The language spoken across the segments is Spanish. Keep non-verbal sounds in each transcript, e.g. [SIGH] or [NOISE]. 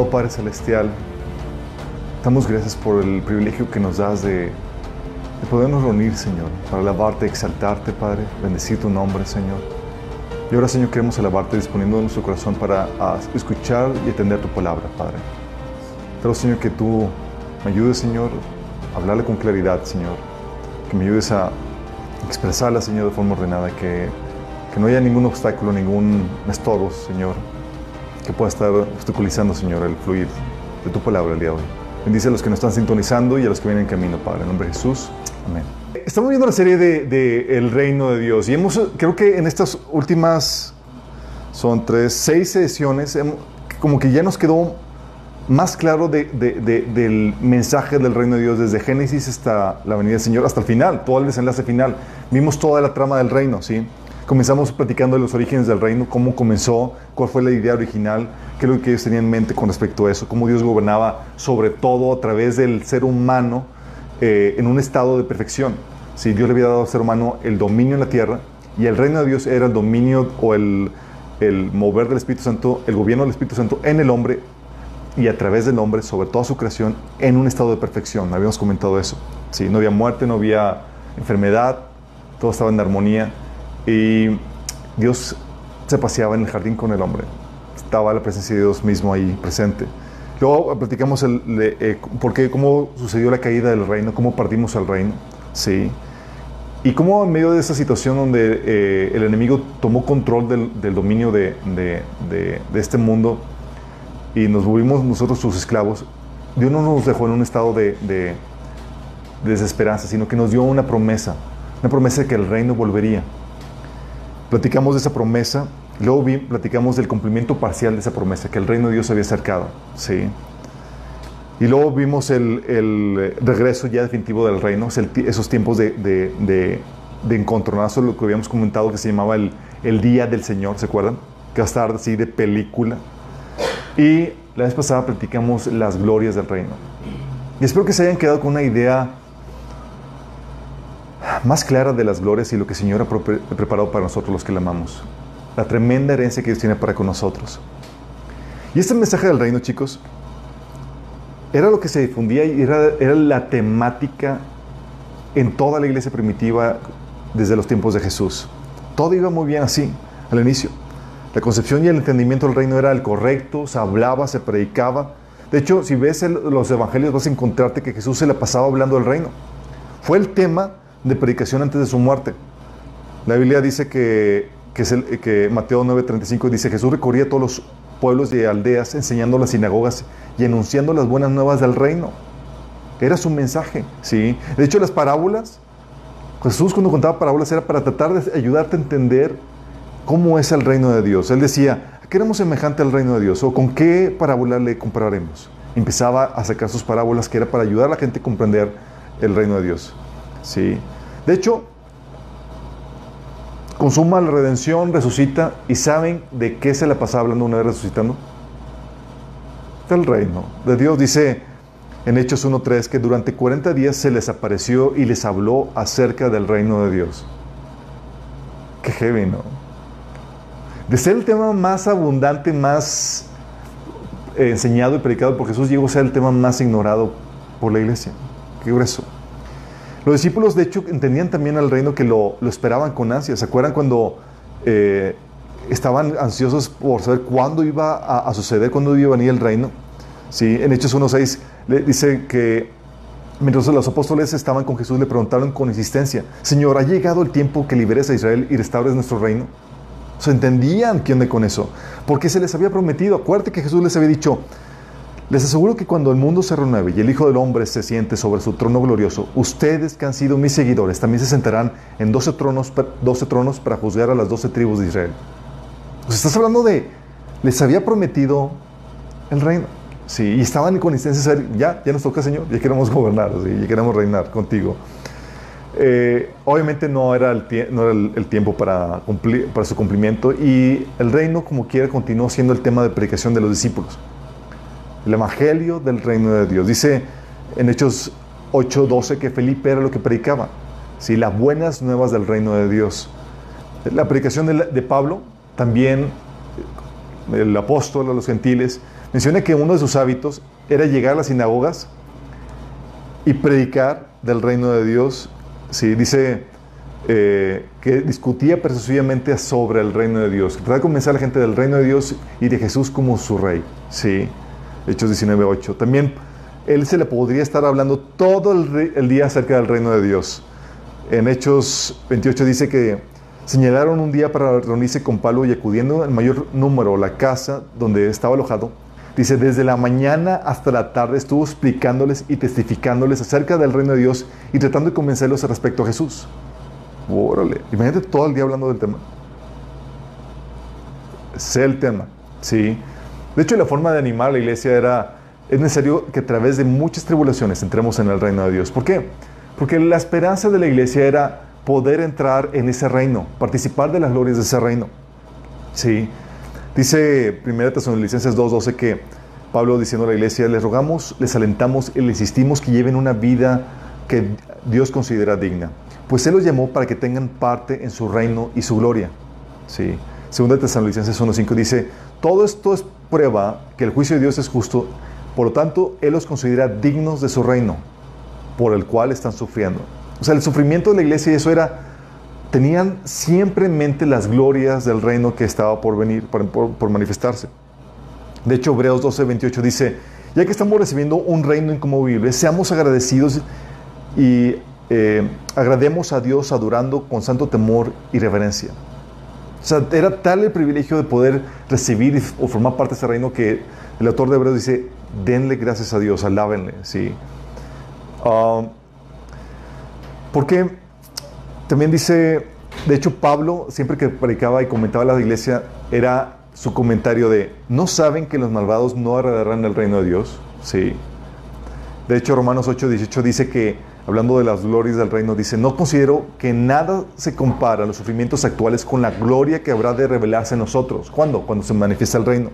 Amado Padre Celestial, damos gracias por el privilegio que nos das de, de podernos reunir, Señor, para alabarte, exaltarte, Padre, bendecir tu nombre, Señor. Y ahora, Señor, queremos alabarte disponiendo nuestro corazón para escuchar y atender tu palabra, Padre. Pero, Señor, que tú me ayudes, Señor, a hablarle con claridad, Señor. Que me ayudes a expresarla, Señor, de forma ordenada. Que, que no haya ningún obstáculo, ningún estorbo, Señor, que pueda estar obstaculizando, Señor, el fluir de tu palabra el día de hoy. Bendice a los que nos están sintonizando y a los que vienen en camino, Padre. En nombre de Jesús. Amén. Estamos viendo la serie de, de El Reino de Dios y hemos, creo que en estas últimas, son tres, seis sesiones, como que ya nos quedó más claro de- de- del mensaje del reino de Dios desde Génesis hasta la venida del Señor, hasta el final, todo el desenlace final. Vimos toda la trama del reino, ¿sí? Comenzamos platicando de los orígenes del reino, cómo comenzó, cuál fue la idea original, qué es lo que ellos tenían en mente con respecto a eso, cómo Dios gobernaba sobre todo a través del ser humano eh, en un estado de perfección. ¿sí? Dios le había dado al ser humano el dominio en la tierra y el reino de Dios era el dominio o el, el mover del Espíritu Santo, el gobierno del Espíritu Santo en el hombre y a través del hombre sobre toda su creación en un estado de perfección. Habíamos comentado eso. Sí, no había muerte, no había enfermedad, todo estaba en armonía y Dios se paseaba en el jardín con el hombre. Estaba la presencia de Dios mismo ahí presente. Luego platicamos el, de, eh, por qué, cómo sucedió la caída del reino, cómo partimos al reino. Sí. Y cómo en medio de esa situación donde eh, el enemigo tomó control del, del dominio de, de- de- de este mundo y nos volvimos nosotros sus esclavos, Dios no nos dejó en un estado de desesperanza, sino que nos dio una promesa, una promesa de que el reino volvería. Platicamos de esa promesa, luego platicamos del cumplimiento parcial de esa promesa, que el reino de Dios se había acercado. ¿sí? Y luego vimos el, el regreso ya definitivo del reino, esos tiempos de, de, de, encontronazo, lo que habíamos comentado que se llamaba el, Día del Señor, ¿se acuerdan? Que va a estar así de película. Y la vez pasada platicamos las glorias del reino. Y espero que se hayan quedado con una idea más clara de las glorias y lo que el Señor ha pre- preparado para nosotros los que le amamos. La tremenda herencia que Dios tiene para con nosotros. Y este mensaje del reino, chicos, era lo que se difundía y era, la temática en toda la iglesia primitiva desde los tiempos de Jesús. Todo iba muy bien así, al inicio. La concepción y el entendimiento del reino era el correcto, se hablaba, se predicaba. De hecho, si ves los evangelios vas a encontrarte que Jesús se le pasaba hablando del reino. Fue el tema de predicación antes de su muerte. La Biblia dice que, que, es el- que Mateo 9:35 dice, Jesús recorría todos los pueblos y aldeas enseñando en las sinagogas y anunciando las buenas nuevas del reino. Era su mensaje, ¿sí? De hecho, las parábolas, Jesús cuando contaba parábolas era para tratar de ayudarte a entender cómo es el reino de Dios. Él decía, ¿a qué éramos semejante al reino de Dios? ¿O con qué parábola le compararemos? Empezaba a sacar sus parábolas que era para ayudar a la gente a comprender el reino de Dios. ¿Sí? De hecho, consuma la redención, resucita, y ¿saben de qué se la pasaba hablando una vez resucitando? Del reino de Dios. Dice en Hechos 1.3 que durante 40 días se les apareció y les habló acerca del reino de Dios. Qué heavy, ¿no? De ser el tema más abundante, más eh, enseñado y predicado por Jesús, llegó a ser el tema más ignorado por la iglesia. Qué grueso. Los discípulos, de hecho, entendían también al reino que lo, esperaban con ansia. ¿Se acuerdan cuando eh, estaban ansiosos por saber cuándo iba a, suceder, cuándo iba a venir el reino? Sí, en Hechos 1.6 le dice que mientras los apóstoles estaban con Jesús, le preguntaron con insistencia, Señor, ¿ha llegado el tiempo que liberes a Israel y restaures nuestro reino? O sea, entendían qué onda con eso, porque se les había prometido. Acuérdate que Jesús les había dicho, les aseguro que cuando el mundo se renueve y el Hijo del Hombre se siente sobre su trono glorioso, ustedes que han sido mis seguidores también se sentarán en 12 tronos, 12 tronos para juzgar a las 12 tribus de Israel. Pues estás hablando de, les había prometido el reino. Sí, y estaban con saber, ya, ya nos toca, Señor, ya queremos [LAUGHS] gobernar, ¿sí? ya queremos reinar contigo. Eh, obviamente no era, el, tiempo para, para su cumplimiento y el reino, como quiera, continuó siendo el tema de predicación de los discípulos. El evangelio del reino de Dios. Dice en Hechos 8:12 que Felipe era lo que predicaba. ¿sí? Las buenas nuevas del reino de Dios. La predicación de, Pablo, también el apóstol a los gentiles, menciona que uno de sus hábitos era llegar a las sinagogas y predicar del reino de Dios. Sí, dice eh, que discutía persuasivamente sobre el reino de Dios. Trataba de convencer a la gente del reino de Dios y de Jesús como su rey. Sí, Hechos 19.8. También él se le podría estar hablando todo el, día acerca del reino de Dios. En Hechos 28 dice que señalaron un día para reunirse con Pablo y acudiendo en mayor número a la casa donde estaba alojado, Dice, desde la mañana hasta la tarde estuvo explicándoles y testificándoles acerca del reino de Dios y tratando de convencerlos respecto a Jesús. Órale, imagínate todo el día hablando del tema. Sé el tema, ¿sí? De hecho, la forma de animar a la iglesia era, es necesario que a través de muchas tribulaciones entremos en el reino de Dios. ¿Por qué? Porque la esperanza de la iglesia era poder entrar en ese reino, participar de las glorias de ese reino. ¿Sí? Dice 1 Tesalonicenses 2.12 que Pablo diciendo a la iglesia, les rogamos, les alentamos y les insistimos que lleven una vida que Dios considera digna, pues Él los llamó para que tengan parte en su reino y su gloria. Sí. Segunda Tesalonicenses 1.5 dice, todo esto es prueba que el juicio de Dios es justo, por lo tanto Él los considera dignos de su reino, por el cual están sufriendo. O sea, el sufrimiento de la iglesia, eso era tenían siempre en mente las glorias del reino que estaba por venir, por, manifestarse. De hecho, Hebreos 12, 28 dice, ya que estamos recibiendo un reino inconmovible, seamos agradecidos y eh, agrademos a Dios adorando con santo temor y reverencia. O sea, era tal el privilegio de poder recibir o formar parte de ese reino que el autor de Hebreos dice, denle gracias a Dios, alábenle, ¿sí? Uh, ¿Por qué? También dice, de hecho Pablo, siempre que predicaba y comentaba a la iglesia, era su comentario de, ¿no saben que los malvados no heredarán el reino de Dios? Sí. De hecho, Romanos 8, 18 dice que, hablando de las glorias del reino, dice, no considero que nada se compara a los sufrimientos actuales con la gloria que habrá de revelarse en nosotros. ¿Cuándo? Cuando se manifiesta el reino.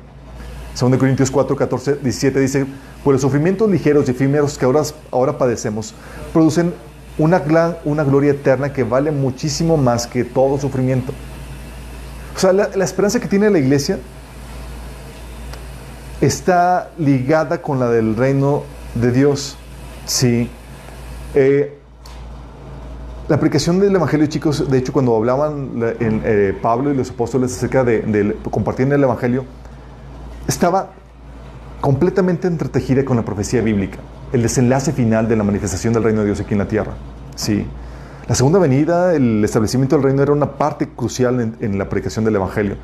2 Corintios 4, 14, 17 dice, pues los sufrimientos ligeros y efímeros que ahora, ahora padecemos producen una, una gloria eterna que vale muchísimo más que todo sufrimiento. O sea, la, esperanza que tiene la iglesia está ligada con la del reino de Dios. Sí. Eh, la aplicación del Evangelio, chicos, de hecho, cuando hablaban en, eh, Pablo y los apóstoles acerca de, de, compartir el Evangelio, estaba completamente entretejida con la profecía bíblica el desenlace final de la manifestación del reino de Dios aquí en la tierra. Sí. La segunda venida, el establecimiento del reino era una parte crucial en, la predicación del Evangelio.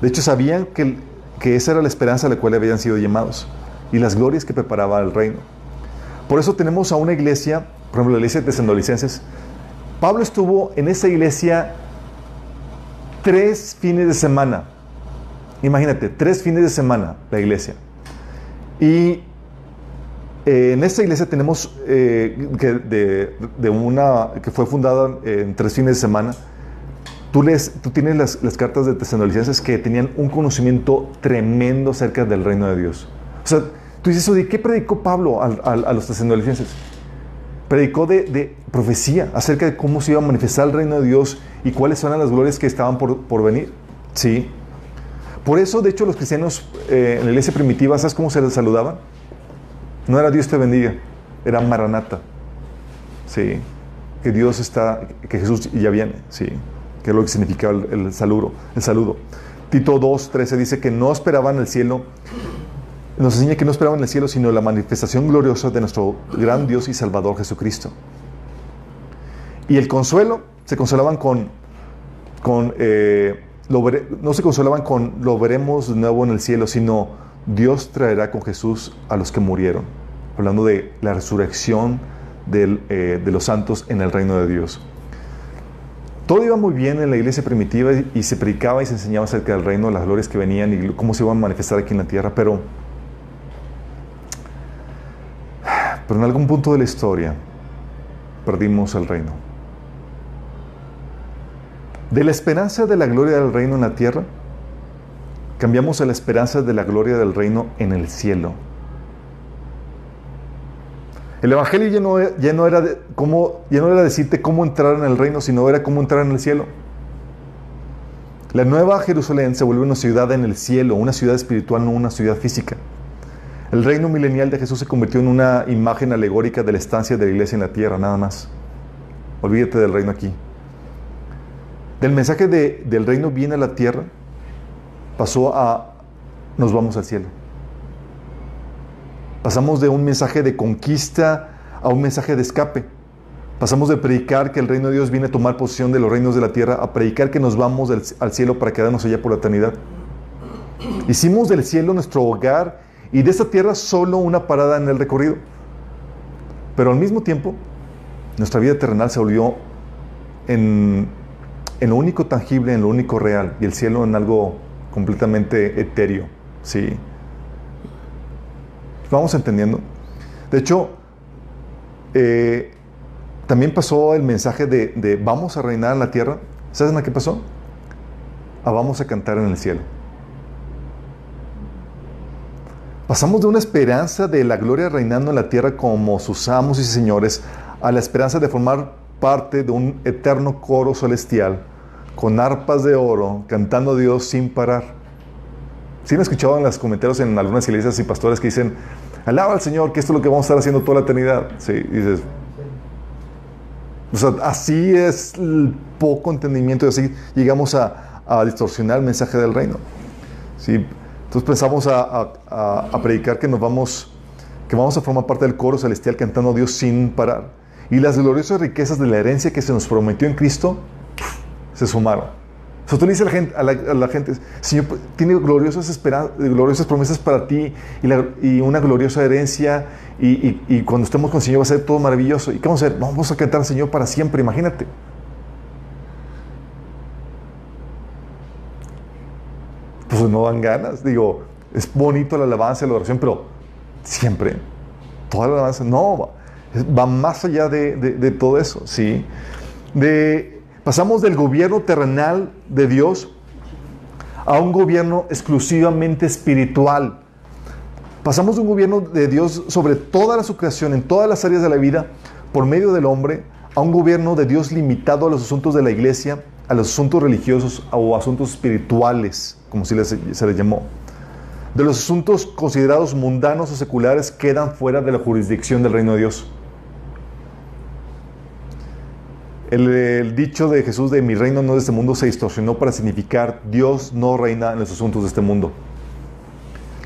De hecho, sabían que, que, esa era la esperanza a la cual habían sido llamados y las glorias que preparaba el reino. Por eso tenemos a una iglesia, por ejemplo, la iglesia de Tesalonicenses. Pablo estuvo en esa iglesia tres fines de semana. Imagínate, tres fines de semana la iglesia. Y eh, en esta iglesia tenemos eh, que de, una que fue fundada en tres fines de semana. Tú, les, tú tienes las, las cartas de tesalonicenses que tenían un conocimiento tremendo acerca del reino de Dios. O sea, tú dices, ¿de qué predicó Pablo a, a, los tesalonicenses? Predicó de, profecía acerca de cómo se iba a manifestar el reino de Dios y cuáles eran las glorias que estaban por, por venir. Sí. Por eso, de hecho, los cristianos eh, en la iglesia primitiva, ¿sabes cómo se les saludaban? No era Dios te bendiga, era Maranata. Sí, que Dios está, que Jesús ya viene, sí, que es lo que significa el, saludo, el saludo. Tito 2.13 dice que no esperaban el cielo, nos enseña que no esperaban el cielo, sino la manifestación gloriosa de nuestro gran Dios y Salvador Jesucristo. Y el consuelo, se consolaban con, con eh, no se consolaban con lo veremos de nuevo en el cielo, sino Dios traerá con Jesús a los que murieron hablando de la resurrección eh, de los santos en el reino de Dios. Todo iba muy bien en la iglesia primitiva y se predicaba y se enseñaba acerca del reino, las glorias que venían y cómo se iban a manifestar aquí en la tierra, pero, pero en algún punto de la historia perdimos el reino. De la esperanza de la gloria del reino en la tierra, cambiamos a la esperanza de la gloria del reino en el cielo. El Evangelio ya no, no, era, cómo, ya no era decirte cómo entrar en el reino, sino era cómo entrar en el cielo. La nueva Jerusalén se vuelve una ciudad en el cielo, una ciudad espiritual, no una ciudad física. El reino milenial de Jesús se convirtió en una imagen alegórica de la estancia de la iglesia en la tierra, nada más. Olvídate del reino aquí. Del mensaje de, del reino viene a la tierra, pasó a nos vamos al cielo. Pasamos de un mensaje de conquista a un mensaje de escape. Pasamos de predicar que el reino de Dios viene a tomar posesión de los reinos de la tierra a predicar que nos vamos al cielo para quedarnos allá por la eternidad. Hicimos del cielo nuestro hogar y de esta tierra solo una parada en el recorrido. Pero al mismo tiempo, nuestra vida terrenal se volvió en, lo único tangible, en lo único real, y el cielo en algo completamente etéreo. ¿sí? ¿Vamos entendiendo? De hecho, eh, también pasó el mensaje de, vamos a reinar en la tierra. ¿Saben a qué pasó? A vamos a cantar en el cielo. Pasamos de una esperanza de la gloria reinando en la tierra como sus amos y señores a la esperanza de formar parte de un eterno coro celestial con arpas de oro cantando a Dios sin parar. Si han escuchado en los comentarios en algunas iglesias y pastores que dicen, alaba al Señor, que esto es lo que vamos a estar haciendo toda la eternidad. Sí, dices, o sea, así es el poco entendimiento y así llegamos a, a distorsionar el mensaje del reino. ¿Sí? Entonces pensamos a, predicar que nos vamos, que vamos a formar parte del coro celestial cantando a Dios sin parar. Y las gloriosas riquezas de la herencia que se nos prometió en Cristo se sumaron. O tú le dices a la gente, la, gente Señor, tiene gloriosas, gloriosas promesas para ti y, una gloriosa herencia y, cuando estemos con el Señor va a ser todo maravilloso. ¿Y qué vamos a hacer? Vamos a cantar al Señor para siempre, imagínate. Pues no dan ganas. Digo, es bonito la alabanza la oración, pero siempre, toda la alabanza, no, va, más allá de, todo eso, ¿sí? Pasamos del gobierno terrenal de Dios a un gobierno exclusivamente espiritual. Pasamos de un gobierno de Dios sobre toda la su creación, en todas las áreas de la vida, por medio del hombre, a un gobierno de Dios limitado a los asuntos de la iglesia, a los asuntos religiosos o asuntos espirituales como se les llamó. De los asuntos considerados mundanos o seculares quedan fuera de la jurisdicción del reino de Dios. El, dicho de Jesús de mi reino no es de este mundo se distorsionó para significar Dios no reina en los asuntos de este mundo.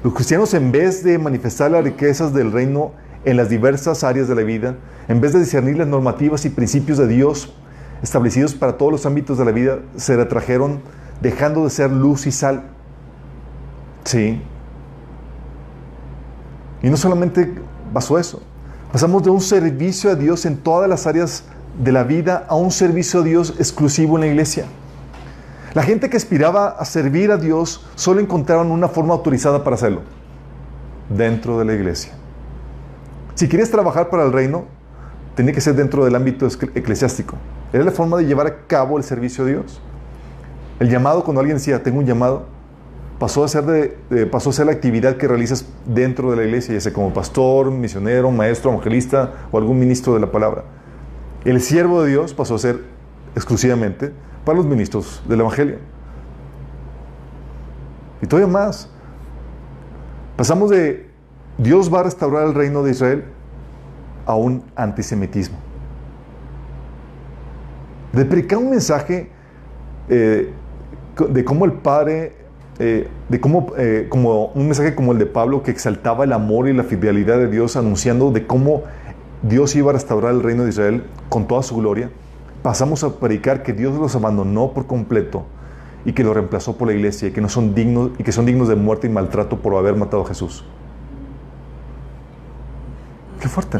Los cristianos en vez de manifestar las riquezas del reino en las diversas áreas de la vida, en vez de discernir las normativas y principios de Dios establecidos para todos los ámbitos de la vida, se retrajeron dejando de ser luz y sal. Sí. Y no solamente pasó eso, pasamos de un servicio a Dios en todas las áreas de la vida a un servicio a Dios exclusivo en la iglesia. La gente que aspiraba a servir a Dios solo encontraron una forma autorizada para hacerlo, dentro de la iglesia. Si quieres trabajar para el reino, tenía que ser dentro del ámbito eclesiástico. Era la forma de llevar a cabo el servicio a Dios. El llamado, cuando alguien decía, tengo un llamado, pasó a ser, de, pasó a ser la actividad que realizas dentro de la iglesia, ya sea como pastor, misionero, maestro, evangelista o algún ministro de la palabra. El siervo de Dios pasó a ser exclusivamente para los ministros del Evangelio. Y todavía más. Pasamos de Dios va a restaurar el reino de Israel a un antisemitismo. De predicar un mensaje eh, de cómo el Padre, eh, de cómo, eh, como un mensaje como el de Pablo que exaltaba el amor y la fidelidad de Dios, anunciando de cómo Dios iba a restaurar el reino de Israel con toda su gloria, pasamos a predicar que Dios los abandonó por completo y que lo reemplazó por la iglesia y que no son dignos y que son dignos de muerte y maltrato por haber matado a Jesús. Qué fuerte.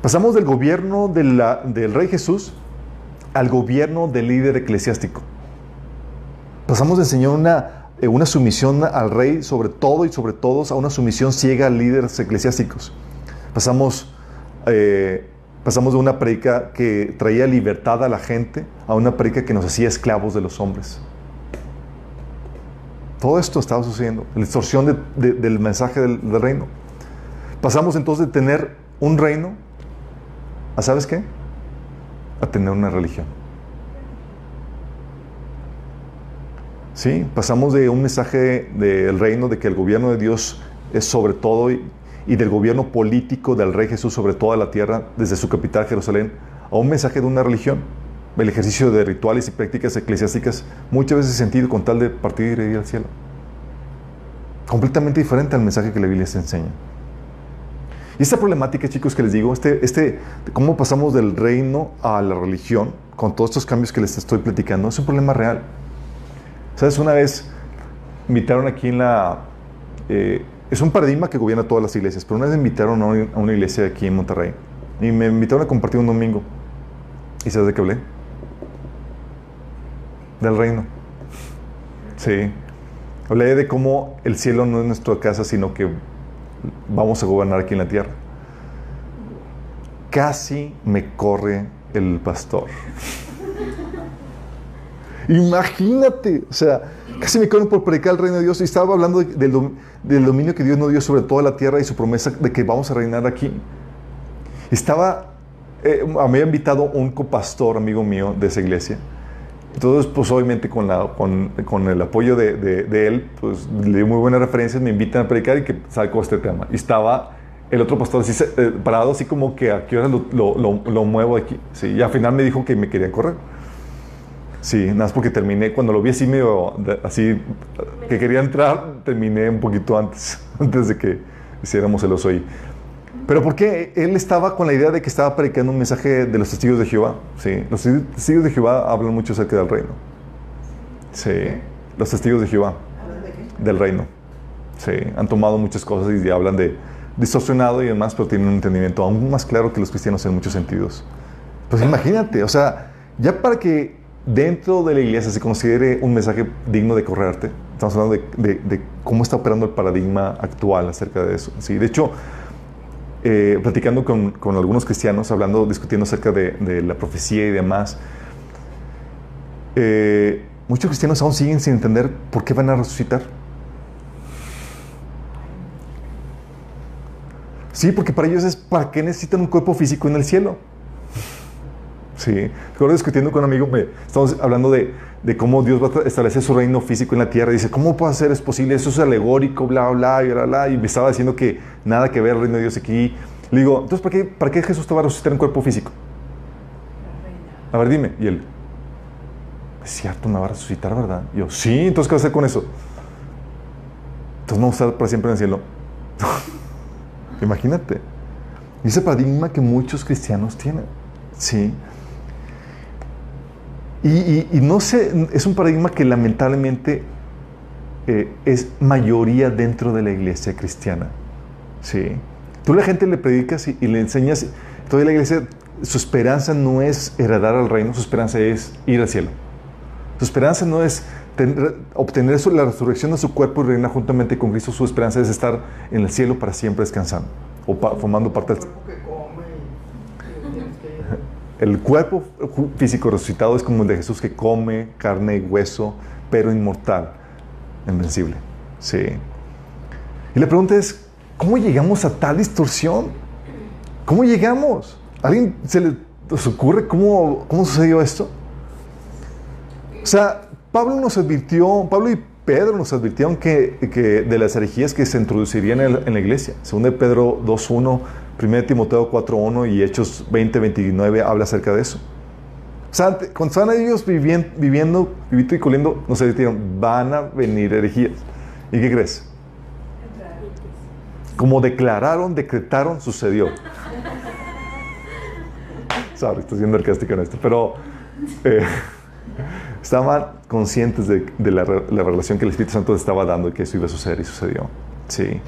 Pasamos del gobierno del rey Jesús al gobierno del líder eclesiástico. Pasamos de enseñar una, eh, una sumisión al rey sobre todo y sobre todos a una sumisión ciega a líderes eclesiásticos. Pasamos, eh, pasamos de una predica que traía libertad a la gente a una predica que nos hacía esclavos de los hombres. Todo esto estaba sucediendo, la distorsión del mensaje del reino. Pasamos entonces de tener un reino a, ¿sabes qué? a tener una religión. Sí, pasamos de un mensaje del reino de que el gobierno de Dios es sobre todo y, del gobierno político del Rey Jesús sobre toda la tierra, desde su capital Jerusalén, a un mensaje de una religión, el ejercicio de rituales y prácticas eclesiásticas, muchas veces sentido con tal de partir y ir al cielo. Completamente diferente al mensaje que la Biblia se enseña. Y esta problemática, chicos, que les digo, este, este, cómo pasamos del reino a la religión, con todos estos cambios que les estoy platicando, es un problema real. ¿Sabes? Una vez invitaron aquí en la... Eh, es un paradigma que gobierna todas las iglesias, pero una vez invitaron a a una iglesia aquí en Monterrey y me invitaron a compartir un domingo. ¿Y sabes de qué hablé? Del reino. Sí. Hablé de cómo el cielo no es nuestra casa, sino que vamos a gobernar aquí en la tierra. Casi me corre el pastor. Imagínate, o sea, casi me corren por predicar el reino de Dios y estaba hablando del dominio que Dios nos dio sobre toda la tierra y su promesa de que vamos a reinar aquí. Estaba, eh, me había invitado un copastor, amigo mío, de esa iglesia. Entonces, pues obviamente con, la, con, con el apoyo de, de- él, pues le dio muy buenas referencias, me invitan a predicar y que saco este tema. Y estaba el otro pastor así, eh, parado así como que a qué hora lo, lo- lo- muevo aquí. Sí, y al final me dijo que me querían correr. Sí, nada más porque terminé, cuando lo vi así medio, así, que quería entrar, terminé un poquito antes, [LAUGHS] antes de que hiciéramos el oso ahí. Pero ¿por qué? Él estaba con la idea de que estaba predicando un mensaje de los testigos de Jehová. Sí, los testigos de Jehová hablan mucho acerca del reino. Sí, los testigos de Jehová, del reino. Sí, han tomado muchas cosas y hablan de distorsionado y demás, pero tienen un entendimiento aún más claro que los cristianos en muchos sentidos. Pues imagínate, o sea, ya para que dentro de la iglesia se considere un mensaje digno de correrte, estamos hablando de, de- de cómo está operando el paradigma actual acerca de eso. Sí, de hecho, eh, platicando con, con algunos cristianos, hablando, discutiendo acerca de, la profecía y demás, eh, muchos cristianos aún siguen sin entender por qué van a resucitar. Sí, porque para ellos es para qué necesitan un cuerpo físico en el cielo. Sí, recuerdo discutiendo con un amigo, estamos hablando de, de cómo Dios va a establecer su reino físico en la tierra. Dice, ¿cómo puede ser es posible? Eso es alegórico, bla, bla, y bla, bla. Y me estaba diciendo que nada que ver el reino de Dios aquí. Le digo, entonces, ¿para qué, ¿para qué Jesús te va a resucitar en cuerpo físico? A ver, dime. Y él, es cierto, me va a resucitar, ¿verdad? Y yo, sí, entonces, ¿qué va a hacer con eso? Entonces, vamos a estar para siempre en el cielo. [LAUGHS] Imagínate. Y ese paradigma que muchos cristianos tienen. Sí. Y, no sé, es un paradigma que lamentablemente eh, es mayoría dentro de la iglesia cristiana. Sí. Tú la gente le predicas y, le enseñas, toda la iglesia, su esperanza no es heredar al reino, su esperanza es ir al cielo. Su esperanza no es tener- obtener la resurrección de su cuerpo y reinar juntamente con Cristo. Su esperanza es estar en el cielo para siempre descansando o formando parte del cuerpo que come y y tienes que ir. El cuerpo físico resucitado es como el de Jesús que come carne y hueso, pero inmortal, invencible. Sí. Y la pregunta es, ¿cómo llegamos a tal distorsión? ¿Cómo llegamos? ¿A ¿Alguien se le ocurre cómo, cómo sucedió esto? O sea, Pablo nos advirtió, Pablo y Pedro nos advirtieron que, de las herejías que se introducirían en la, iglesia. Según Pedro 2.1, 1 Timoteo 4.1 y Hechos 20.29 habla acerca de eso. O sea, cuando estaban ellos vivien- viviendo, vivito y coliendo, nos advirtieron, van a venir herejías. ¿Y qué crees? Como declararon, decretaron, sucedió. [LAUGHS] Sorry, estoy siendo sarcástico en esto, pero eh, [LAUGHS] estaban conscientes de, la, la relación que el Espíritu Santo estaba dando y que eso iba a suceder y sucedió. Sí.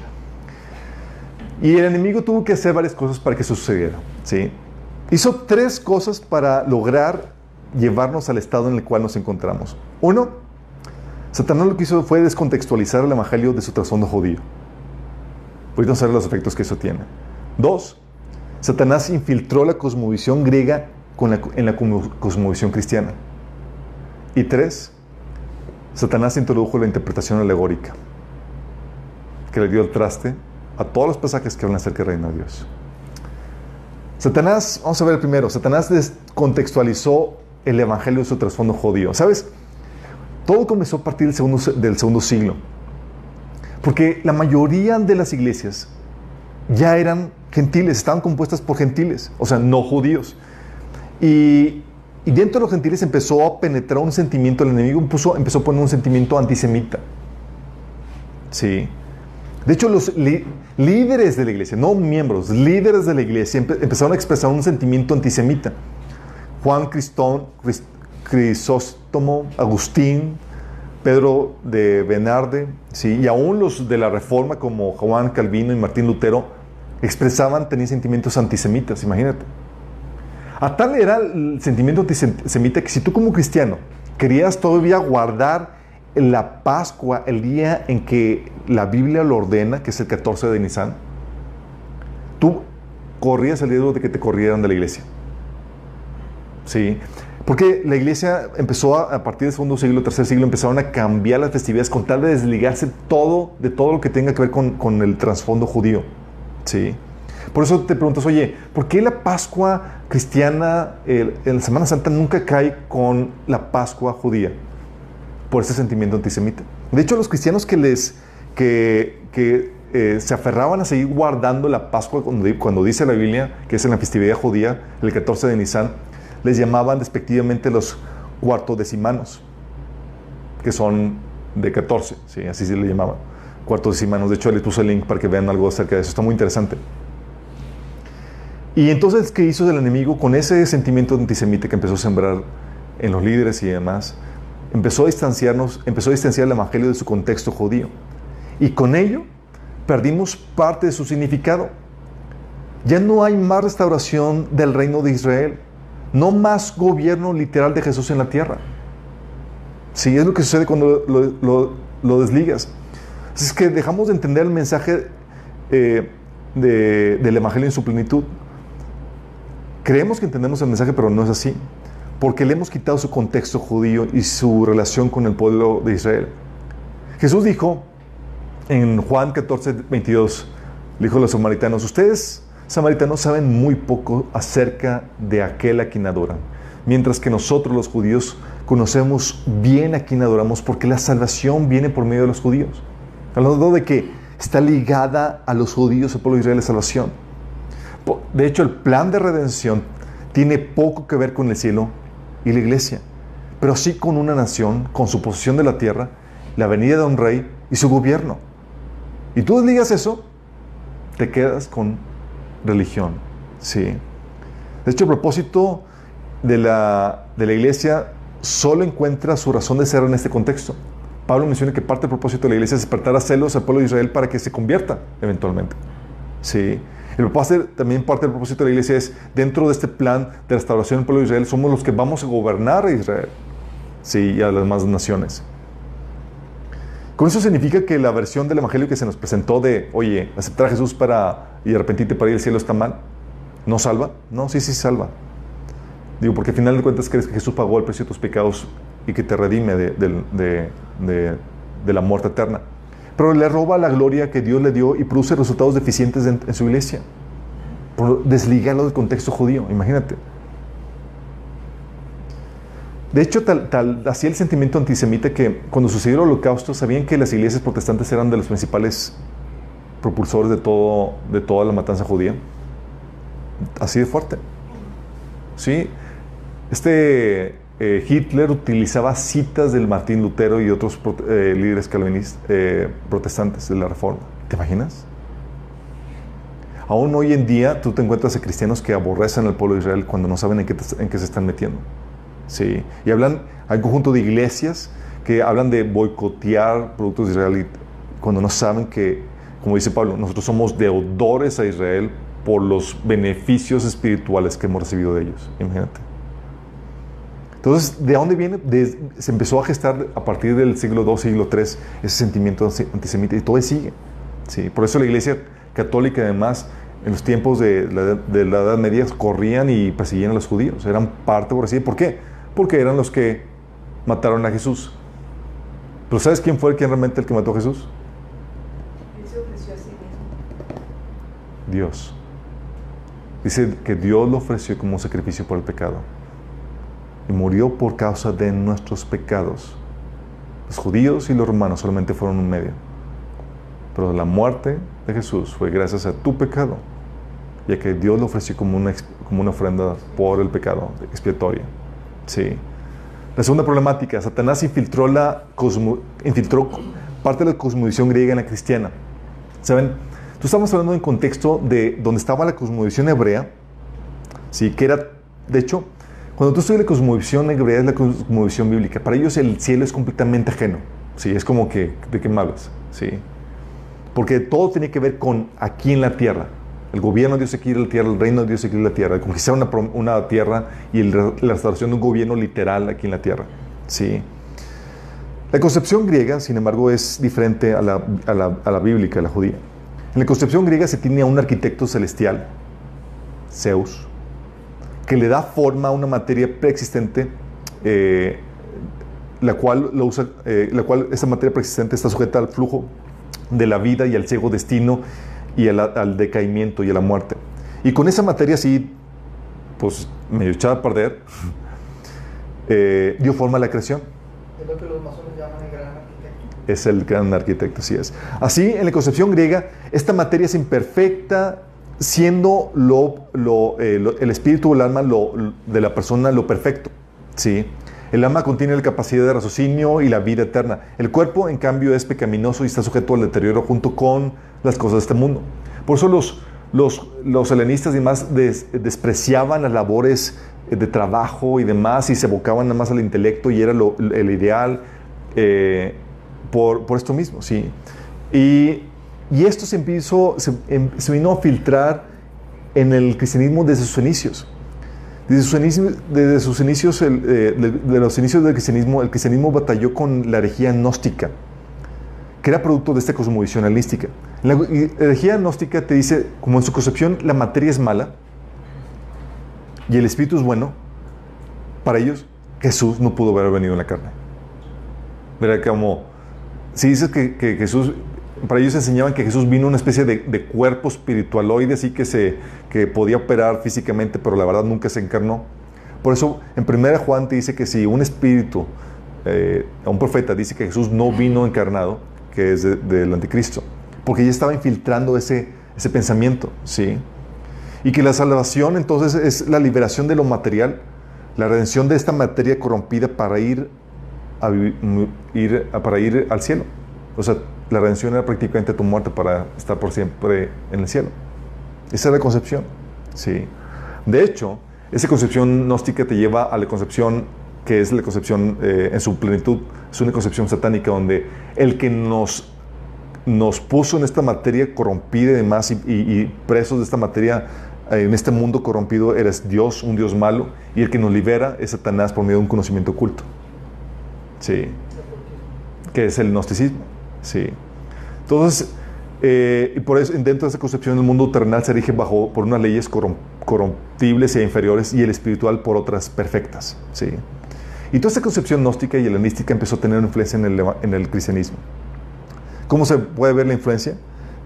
Y el enemigo tuvo que hacer varias cosas para que eso sucediera. ¿sí? Hizo tres cosas para lograr llevarnos al estado en el cual nos encontramos. Uno, Satanás lo que hizo fue descontextualizar el evangelio de su trasfondo judío. Ahorita vamos a ver los efectos que eso tiene. Dos, Satanás infiltró la cosmovisión griega con en la cosmo- cosmovisión cristiana. Y tres, Satanás introdujo la interpretación alegórica, que le dio el traste a todos los pasajes que hablan acerca del reino de Dios. Satanás, vamos a ver el primero, Satanás descontextualizó el evangelio de su trasfondo judío. ¿Sabes? Todo comenzó a partir del segundo, del segundo siglo. Porque la mayoría de las iglesias ya eran gentiles, estaban compuestas por gentiles, o sea, no judíos. Y, y dentro de los gentiles empezó a penetrar un sentimiento, el enemigo empezó, empezó a poner un sentimiento antisemita. Sí. De hecho, los líderes de la iglesia, no miembros, líderes de la iglesia empezaron a expresar un sentimiento antisemita. Juan Cristón, Crisóstomo, Agustín, Pedro de Benarde, ¿sí? y aún los de la Reforma como Juan Calvino y Martín Lutero expresaban, tenían sentimientos antisemitas, imagínate. A tal era el sentimiento antisemita que si tú como cristiano querías todavía guardar la Pascua, el día en que la Biblia lo ordena, que es el 14 de Nisan, tú corrías el riesgo de que te corrieran de la iglesia. Sí. Porque la iglesia empezó a, partir del segundo siglo, tercer siglo, empezaron a cambiar las festividades con tal de desligarse todo de todo lo que tenga que ver con, el trasfondo judío. ¿Sí? Por eso te preguntas, oye, ¿por qué la Pascua cristiana en la Semana Santa nunca cae con la Pascua judía? Por ese sentimiento antisemita. De hecho, los cristianos que les que, que eh, se aferraban a seguir guardando la Pascua cuando, dice la Biblia, que es en la festividad judía, el 14 de Nisan, les llamaban despectivamente los cuartodecimanos, que son de 14, ¿sí? así se le llamaban, cuartodecimanos. De hecho, les puse el link para que vean algo acerca de eso, está muy interesante. Y entonces, ¿qué hizo el enemigo con ese sentimiento antisemita que empezó a sembrar en los líderes y demás? Empezó a distanciarnos, empezó a distanciar el evangelio de su contexto judío. Y con ello perdimos parte de su significado. Ya no hay más restauración del reino de Israel. No más gobierno literal de Jesús en la tierra. Sí, es lo que sucede cuando lo, desligas. Es que dejamos de entender el mensaje eh, del Evangelio en su plenitud. Creemos que entendemos el mensaje, pero no es así. Porque le hemos quitado su contexto judío y su relación con el pueblo de Israel. Jesús dijo en Juan 14, 22, dijo a los samaritanos, ustedes samaritanos saben muy poco acerca de aquel a quien adoran, mientras que nosotros los judíos conocemos bien a quien adoramos porque la salvación viene por medio de los judíos. Hablando de que está ligada a los judíos, el pueblo de Israel, la salvación. De hecho, el plan de redención tiene poco que ver con el cielo y la iglesia, pero sí con una nación, con su posición de la tierra, la venida de un rey y su gobierno. Y tú digas eso, te quedas con religión. Sí. De hecho, el propósito de la, de la iglesia solo encuentra su razón de ser en este contexto. Pablo menciona que parte del propósito de la iglesia es despertar a celos al pueblo de Israel para que se convierta eventualmente. Sí. El propósito, también parte del propósito de la iglesia es, dentro de este plan de restauración del pueblo de Israel, somos los que vamos a gobernar a Israel. Sí, y a las demás naciones. Con eso significa que la versión del Evangelio que se nos presentó de, oye, aceptar a Jesús para y arrepentirte para ir al cielo está mal, ¿no salva? No, sí, sí salva. Digo, porque al final de cuentas crees que Jesús pagó el precio de tus pecados y que te redime de, la muerte eterna. Pero le roba la gloria que Dios le dio y produce resultados deficientes en, su iglesia. Por desligarlo del contexto judío, imagínate. De hecho, tal, tal, hacía el sentimiento antisemita que cuando sucedió el holocausto sabían que las iglesias protestantes eran de los principales propulsores de, todo, de toda la matanza judía. Así de fuerte. ¿Sí? Este eh, Hitler utilizaba citas del Martín Lutero y otros eh, líderes calvinistas, eh, protestantes de la Reforma. ¿Te imaginas? Aún hoy en día tú te encuentras a cristianos que aborrecen al pueblo de Israel cuando no saben en qué, se están metiendo. Sí. Y hablan, hay un conjunto de iglesias que hablan de boicotear productos de Israel cuando no saben que, como dice Pablo, nosotros somos deudores a Israel por los beneficios espirituales que hemos recibido de ellos. Imagínate. Entonces, ¿de dónde viene? se empezó a gestar a partir del siglo II, siglo III, ese sentimiento antisemita y todo sigue. ¿sí? Por eso la iglesia católica, además, en los tiempos de la, de la Edad Media, corrían y perseguían a los judíos. Eran parte, por así ¿Por qué? porque eran los que mataron a Jesús. Pero ¿sabes quién fue el realmente el que mató a Jesús? Dios. Dice que Dios lo ofreció como sacrificio por el pecado. Y murió por causa de nuestros pecados. Los judíos y los romanos solamente fueron un medio. Pero la muerte de Jesús fue gracias a tu pecado, ya que Dios lo ofreció como una, como una ofrenda por el pecado expiatoria. Sí. La segunda problemática, Satanás infiltró, la infiltró parte de la cosmovisión griega en la cristiana. ¿Saben? Tú estamos hablando en contexto de donde estaba la cosmovisión hebrea, ¿sí? que era, de hecho, cuando tú estudias la cosmovisión hebrea es la cosmovisión bíblica. Para ellos el cielo es completamente ajeno. ¿sí? Es como que, ¿de qué me hablas? ¿Sí? Porque todo tiene que ver con aquí en la tierra. El gobierno de Dios aquí en la tierra, el reino de Dios aquí en la tierra, conquistar una, una tierra y la restauración de un gobierno literal aquí en la tierra. ¿sí? La concepción griega, sin embargo, es diferente a la, a la, a la bíblica, a la judía. En la concepción griega se tiene a un arquitecto celestial, Zeus, que le da forma a una materia preexistente, eh, la cual, lo usa, eh, la cual esa materia preexistente está sujeta al flujo de la vida y al ciego destino y al, decaimiento y a la muerte. Y con esa materia así, pues medio echada a perder, [LAUGHS] eh, dio forma a la creación. Es lo que los masones llaman el gran arquitecto. Es el gran arquitecto, así es. Así, en la concepción griega, esta materia es imperfecta, siendo eh, lo, el espíritu o el alma de la persona lo perfecto. ¿sí? El alma contiene la capacidad de raciocinio y la vida eterna. El cuerpo, en cambio, es pecaminoso y está sujeto al deterioro junto con las cosas de este mundo. Por eso los, los, los helenistas y demás despreciaban las labores de trabajo y demás y se evocaban nada más al intelecto y era lo, el ideal eh, por, por, esto mismo, ¿sí? Y, y esto se, empezó, em, se, vino a filtrar en el cristianismo desde sus inicios. Desde sus inicios, desde sus inicios el, eh, de, los inicios del cristianismo, el cristianismo batalló con la herejía gnóstica, que era producto de esta cosmovisión. La herejía gnóstica te dice, como en su concepción la materia es mala y el espíritu es bueno, para ellos Jesús no pudo haber venido en la carne. Verá como, si dices que, que, Jesús, para ellos enseñaban que Jesús vino una especie de, de cuerpo espiritualoide, así que, se, que podía operar físicamente, pero la verdad nunca se encarnó. Por eso en 1 Juan te dice que si un espíritu, eh, un profeta dice que Jesús no vino encarnado, que es del de, anticristo, porque ya estaba infiltrando ese, ese pensamiento, ¿sí? Y que la salvación entonces es la liberación de lo material, la redención de esta materia corrompida para ir, ir, para ir al cielo. O sea, la redención era prácticamente tu muerte para estar por siempre en el cielo. Esa es la concepción, ¿sí? De hecho, esa concepción gnóstica te lleva a la concepción que es la concepción eh, en su plenitud, es una concepción satánica donde el que nos nos puso en esta materia corrompida y demás, y, y, y, presos de esta materia, eh, en este mundo corrompido, eres Dios, un Dios malo, y el que nos libera es Satanás por medio de un conocimiento oculto. Sí. Que es el gnosticismo. Sí. Entonces, eh, y por eso, dentro de esa concepción, el mundo terrenal se rige bajo, por unas leyes corrompibles e inferiores, y el espiritual por otras perfectas. Sí. Y toda esta concepción gnóstica y helenística empezó a tener influencia en el, en el cristianismo. ¿Cómo se puede ver la influencia?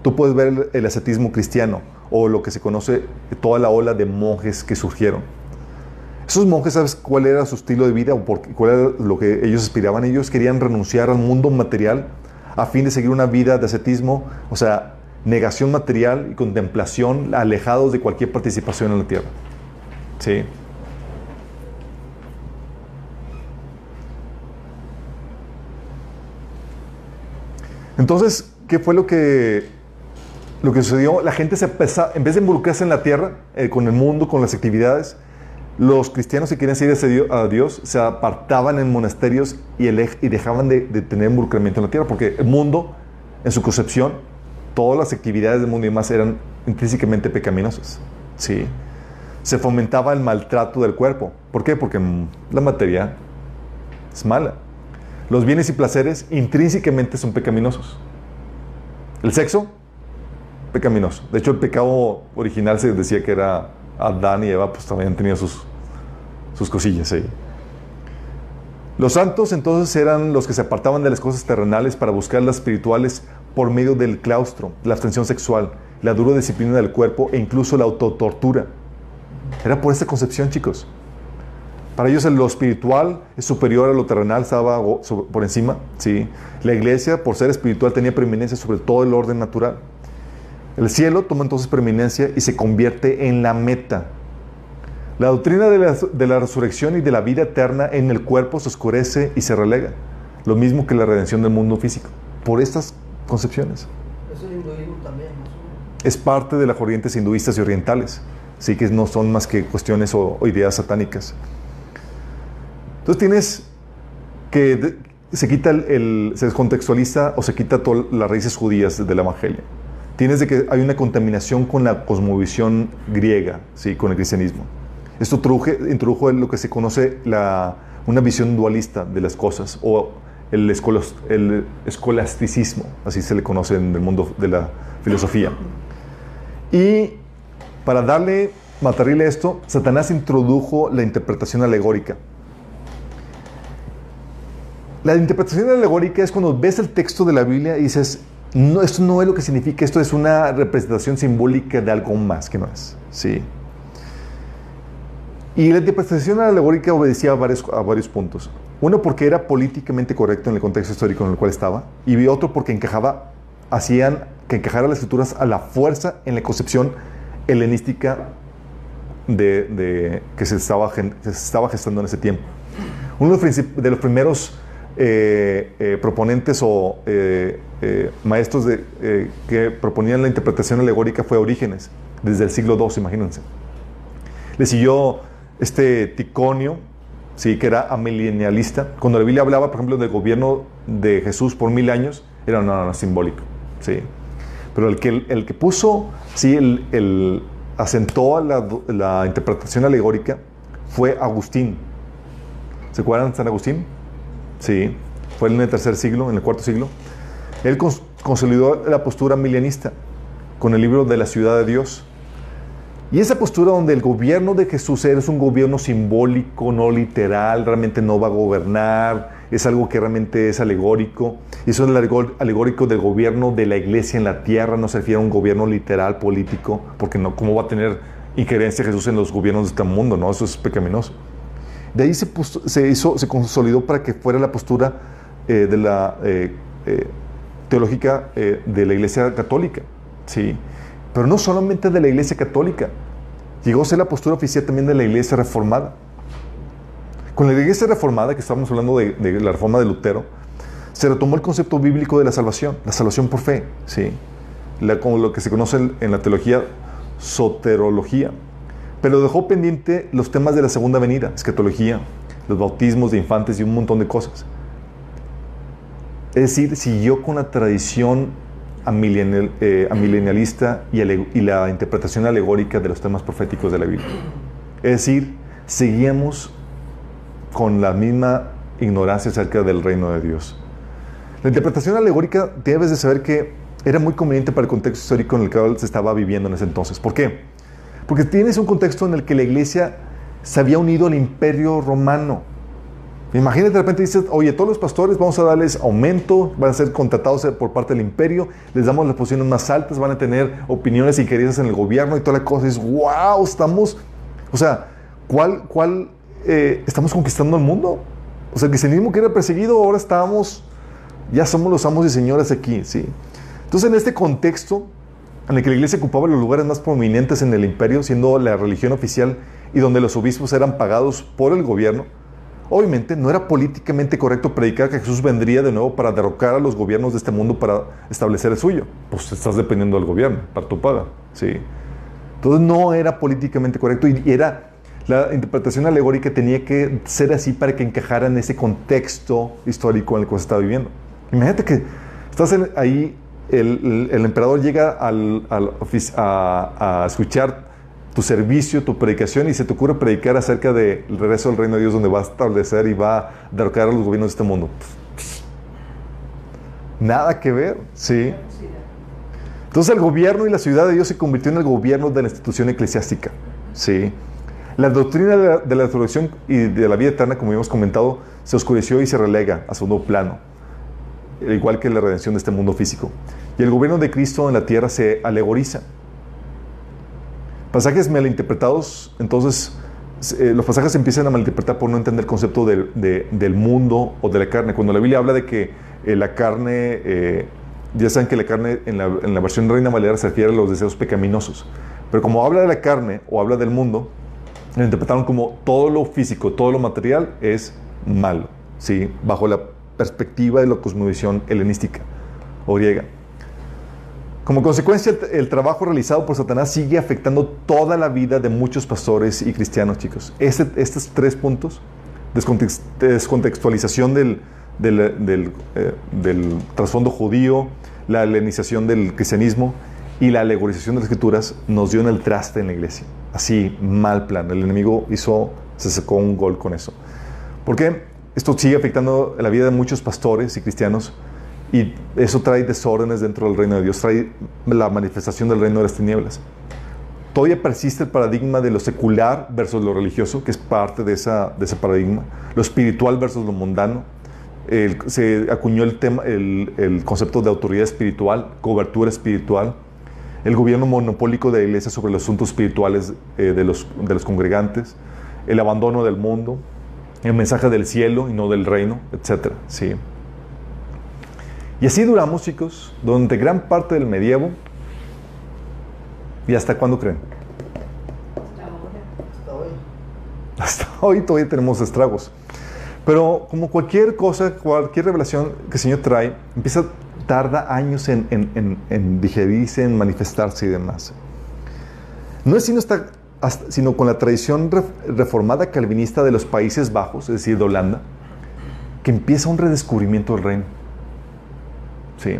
Tú puedes ver el ascetismo cristiano o lo que se conoce toda la ola de monjes que surgieron. Esos monjes, ¿sabes cuál era su estilo de vida o por, cuál era lo que ellos aspiraban? Ellos querían renunciar al mundo material a fin de seguir una vida de ascetismo, o sea, negación material y contemplación, alejados de cualquier participación en la tierra. ¿Sí? Entonces, ¿qué fue lo que, lo que sucedió? La gente se empezó, en vez de involucrarse en la tierra, eh, con el mundo, con las actividades, los cristianos que querían seguir a Dios se apartaban en monasterios y, dejaban de, tener involucramiento en la tierra, porque el mundo, en su concepción, todas las actividades del mundo y demás eran intrínsecamente pecaminosas. ¿sí? Se fomentaba el maltrato del cuerpo. ¿Por qué? Porque la materia es mala. Los bienes y placeres intrínsecamente son pecaminosos. El sexo, pecaminoso. De hecho, el pecado original se decía que era Adán y Eva, pues también tenían sus, sus cosillas ahí. Los santos entonces eran los que se apartaban de las cosas terrenales para buscar las espirituales por medio del claustro, la abstención sexual, la dura disciplina del cuerpo e incluso la autotortura. Era por esta concepción, chicos. Para ellos lo espiritual es superior a lo terrenal, estaba por encima. ¿sí? La iglesia, por ser espiritual, tenía preeminencia sobre todo el orden natural. El cielo toma entonces preeminencia y se convierte en la meta. La doctrina de la, de la, resurrección y de la vida eterna en el cuerpo se oscurece y se relega. Lo mismo que la redención del mundo físico. Por estas concepciones. Es hinduismo también, Es parte de las corrientes hinduistas y orientales. Sí que no son más que cuestiones o, o ideas satánicas. Entonces tienes que se quita el, se descontextualiza o se quita todas las raíces judías del Evangelio. Tienes de que hay una contaminación con la cosmovisión griega, ¿sí? con el cristianismo. Esto introdujo lo que se conoce una visión dualista de las cosas o el, el escolasticismo, así se le conoce en el mundo de la filosofía. Y para darle material a esto, Satanás introdujo la interpretación alegórica. La interpretación alegórica es cuando ves el texto de la Biblia y dices, no, esto no es lo que significa, esto es una representación simbólica de algo más que no es. ¿sí? Y la interpretación alegórica obedecía a varios, a varios puntos. Uno porque era políticamente correcto en el contexto histórico en el cual estaba, y otro porque encajaba, hacían que encajara las escrituras a la fuerza en la concepción helenística de, que, se estaba, se estaba gestando en ese tiempo. Uno de los primeros eh, eh, proponentes o eh, maestros que proponían la interpretación alegórica fue Orígenes, desde el siglo II, imagínense. Le siguió este Ticonio, sí, que era amilenialista. Cuando la Biblia hablaba, por ejemplo, del gobierno de Jesús por mil años, era nada simbólico. ¿sí? Pero el que, el, que puso, sí, el, asentó la, la interpretación alegórica fue Agustín. ¿Se acuerdan de San Agustín? Sí, fue en el tercer siglo, en el cuarto siglo. Él consolidó la postura milenista con el libro de la ciudad de Dios. Y esa postura donde el gobierno de Jesús es un gobierno simbólico, no literal, realmente no va a gobernar, es algo que realmente es alegórico. Y eso es el alegórico del gobierno de la iglesia en la tierra, no se refiere a un gobierno literal, político, porque no, ¿cómo va a tener injerencia Jesús en los gobiernos de este mundo? No, eso es pecaminoso. De ahí se, se, hizo, se consolidó para que fuera la postura eh, de la eh, eh, teológica de la Iglesia Católica. ¿sí? Pero no solamente de la Iglesia Católica, llegó a ser la postura oficial también de la Iglesia Reformada. Con la Iglesia Reformada, que estamos hablando de, la reforma de Lutero, se retomó el concepto bíblico de la salvación, la salvación por fe, ¿sí? Como lo que se conoce en la teología soterología pero dejó pendiente los temas de la segunda venida, escatología, los bautismos de infantes y un montón de cosas. Es decir, siguió con la tradición eh, amilenialista y, y la interpretación alegórica de los temas proféticos de la Biblia. Es decir, seguíamos con la misma ignorancia acerca del reino de Dios. La interpretación alegórica debes de saber que era muy conveniente para el contexto histórico en el que se estaba viviendo en ese entonces. ¿Por qué? Porque tienes un contexto en el que la iglesia se había unido al imperio romano. Imagínate de repente dices, oye, todos los pastores vamos a darles aumento, van a ser contratados por parte del imperio, les damos las posiciones más altas, van a tener opiniones queridas en el gobierno y toda la cosa. Dices, wow, estamos, o sea, ¿cuál, cuál, eh, estamos conquistando el mundo? O sea, el cristianismo que era perseguido, ahora estamos, ya somos los amos y señoras aquí, ¿sí? Entonces, en este contexto, en el que la iglesia ocupaba los lugares más prominentes en el imperio, siendo la religión oficial y donde los obispos eran pagados por el gobierno, obviamente no era políticamente correcto predicar que Jesús vendría de nuevo para derrocar a los gobiernos de este mundo para establecer el suyo. Pues estás dependiendo del gobierno, para tu paga. ¿sí? Entonces no era políticamente correcto y era la interpretación alegórica tenía que ser así para que encajara en ese contexto histórico en el que se estaba viviendo. Imagínate que estás ahí el, emperador llega a, escuchar tu servicio, tu predicación, y se te ocurre predicar acerca del regreso del reino de Dios, donde va a establecer y va a derrocar a los gobiernos de este mundo. Nada que ver, ¿sí? Entonces el gobierno y la ciudad de Dios se convirtió en el gobierno de la institución eclesiástica, ¿sí? La doctrina de la, de y de la vida eterna, como hemos comentado, se oscureció y se relega a segundo plano igual que la redención de este mundo físico. Y el gobierno de Cristo en la tierra se alegoriza. Pasajes malinterpretados, entonces, eh, los pasajes empiezan a malinterpretar por no entender el concepto del, de- del mundo o de la carne. Cuando la Biblia habla de que eh, la carne, eh, ya saben que la carne en la, en la versión Reina Valera se refiere a los deseos pecaminosos. Pero como habla de la carne o habla del mundo, lo interpretaron como todo lo físico, todo lo material es malo, ¿sí? bajo la perspectiva de la cosmovisión helenística o griega. Como consecuencia, el, trabajo realizado por Satanás sigue afectando toda la vida de muchos pastores y cristianos, chicos. Este- estos tres puntos, descontext- descontextualización del, eh, trasfondo judío, la helenización del cristianismo y la alegorización de las escrituras, nos dio en el traste en la iglesia. Así, mal plan. El enemigo hizo, se sacó un gol con eso. ¿Por qué? Esto sigue afectando la vida de muchos pastores y cristianos y eso trae desórdenes dentro del reino de Dios, trae la manifestación del reino de las tinieblas. Todavía persiste el paradigma de lo secular versus lo religioso, que es parte de, ese paradigma, lo espiritual versus lo mundano. Se acuñó el, tema, el, concepto de autoridad espiritual, cobertura espiritual, el gobierno monopólico de la iglesia sobre los asuntos espirituales eh, de los congregantes, el abandono del mundo, el mensaje del cielo y no del reino, etc. Sí. Y así duramos, chicos, durante gran parte del medievo. ¿Y hasta cuándo creen? Hasta hoy. Hasta hoy todavía tenemos estragos. Pero como cualquier cosa, cualquier revelación que el Señor trae, empieza, tarda años en, en- en- en digerirse, en manifestarse y demás. No es sino, hasta- sino con la tradición ref- reformada calvinista de los Países Bajos, es decir, de Holanda, que empieza un redescubrimiento del reino. Sí.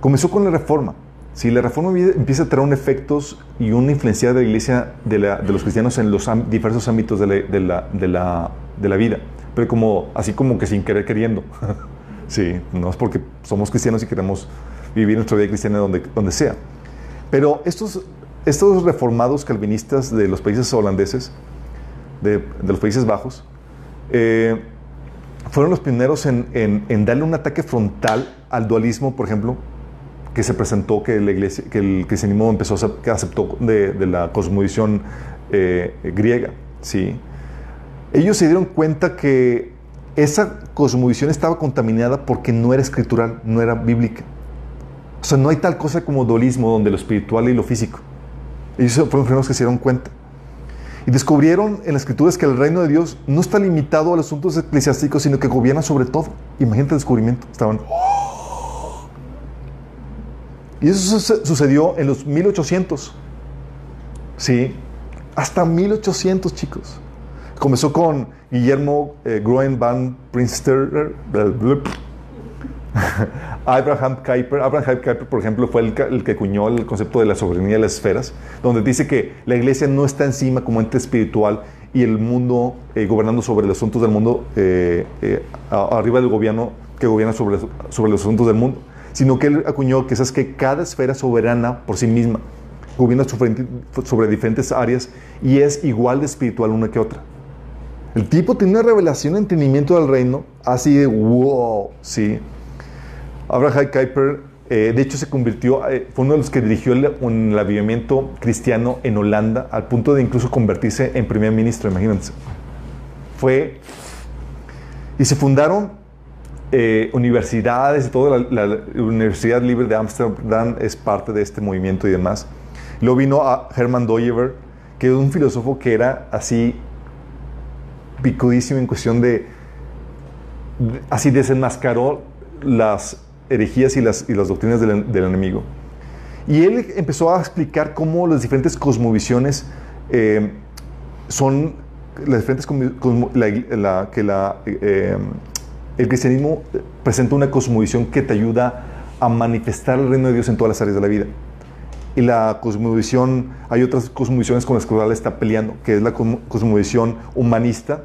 Comenzó con la reforma. Si la reforma empieza a traer efectos y una influencia de la iglesia, de, los cristianos en los diversos ámbitos de la vida, pero como, así como que sin querer queriendo. [LAUGHS] sí, no es porque somos cristianos y queremos vivir nuestra vida cristiana donde, donde sea. Pero estos, estos reformados calvinistas de los países holandeses, de, los Países Bajos, eh, fueron los primeros en, darle un ataque frontal al dualismo, por ejemplo, que se presentó que el cristianismo empezó a que aceptó de, de la cosmovisión eh, griega, sí. Ellos se dieron cuenta que esa cosmovisión estaba contaminada porque no era escritural, no era bíblica. O sea, no hay tal cosa como dualismo donde lo espiritual y lo físico. Ellos fueron los primeros que se dieron cuenta. Y descubrieron en las escrituras que el reino de Dios no está limitado a los asuntos eclesiásticos, sino que gobierna sobre todo. Imagínate el descubrimiento. Estaban. "Oh". Y eso suce- sucedió en los 1800. Sí, hasta 1800, chicos. Comenzó con Guillermo eh, Groen van Prinsterer, [LAUGHS] Abraham Kuyper. Abraham Kuyper, por ejemplo, fue el, que acuñó el concepto de la soberanía de las esferas, donde dice que la iglesia no está encima como ente espiritual y el mundo eh, gobernando sobre los asuntos del mundo, eh, eh, arriba del gobierno que gobierna sobre, los asuntos del mundo, sino que él acuñó que es que cada esfera soberana por sí misma gobierna sobre, diferentes áreas y es igual de espiritual una que otra. El tipo tiene una revelación, entendimiento del reino, así de wow, sí. Abraham Kuyper, eh, de hecho, se convirtió, eh, fue uno de los que dirigió el, avivamiento cristiano en Holanda, al punto de incluso convertirse en primer ministro, imagínense. Fue. Y se fundaron eh, universidades y todo. La, Universidad Libre de Ámsterdam es parte de este movimiento y demás. Luego vino a Hermann Doyever, que es un filósofo que era así picudísimo en cuestión de, de- así desenmascaró las herejías y las, y las doctrinas del, del enemigo. Y él empezó a explicar cómo las diferentes cosmovisiones eh, son las diferentes cosmo- la- la- que la, eh, el cristianismo presenta una cosmovisión que te ayuda a manifestar el reino de Dios en todas las áreas de la vida. Y la cosmovisión, hay otras cosmovisiones con las que él está peleando, que es la cosmo- cosmovisión humanista,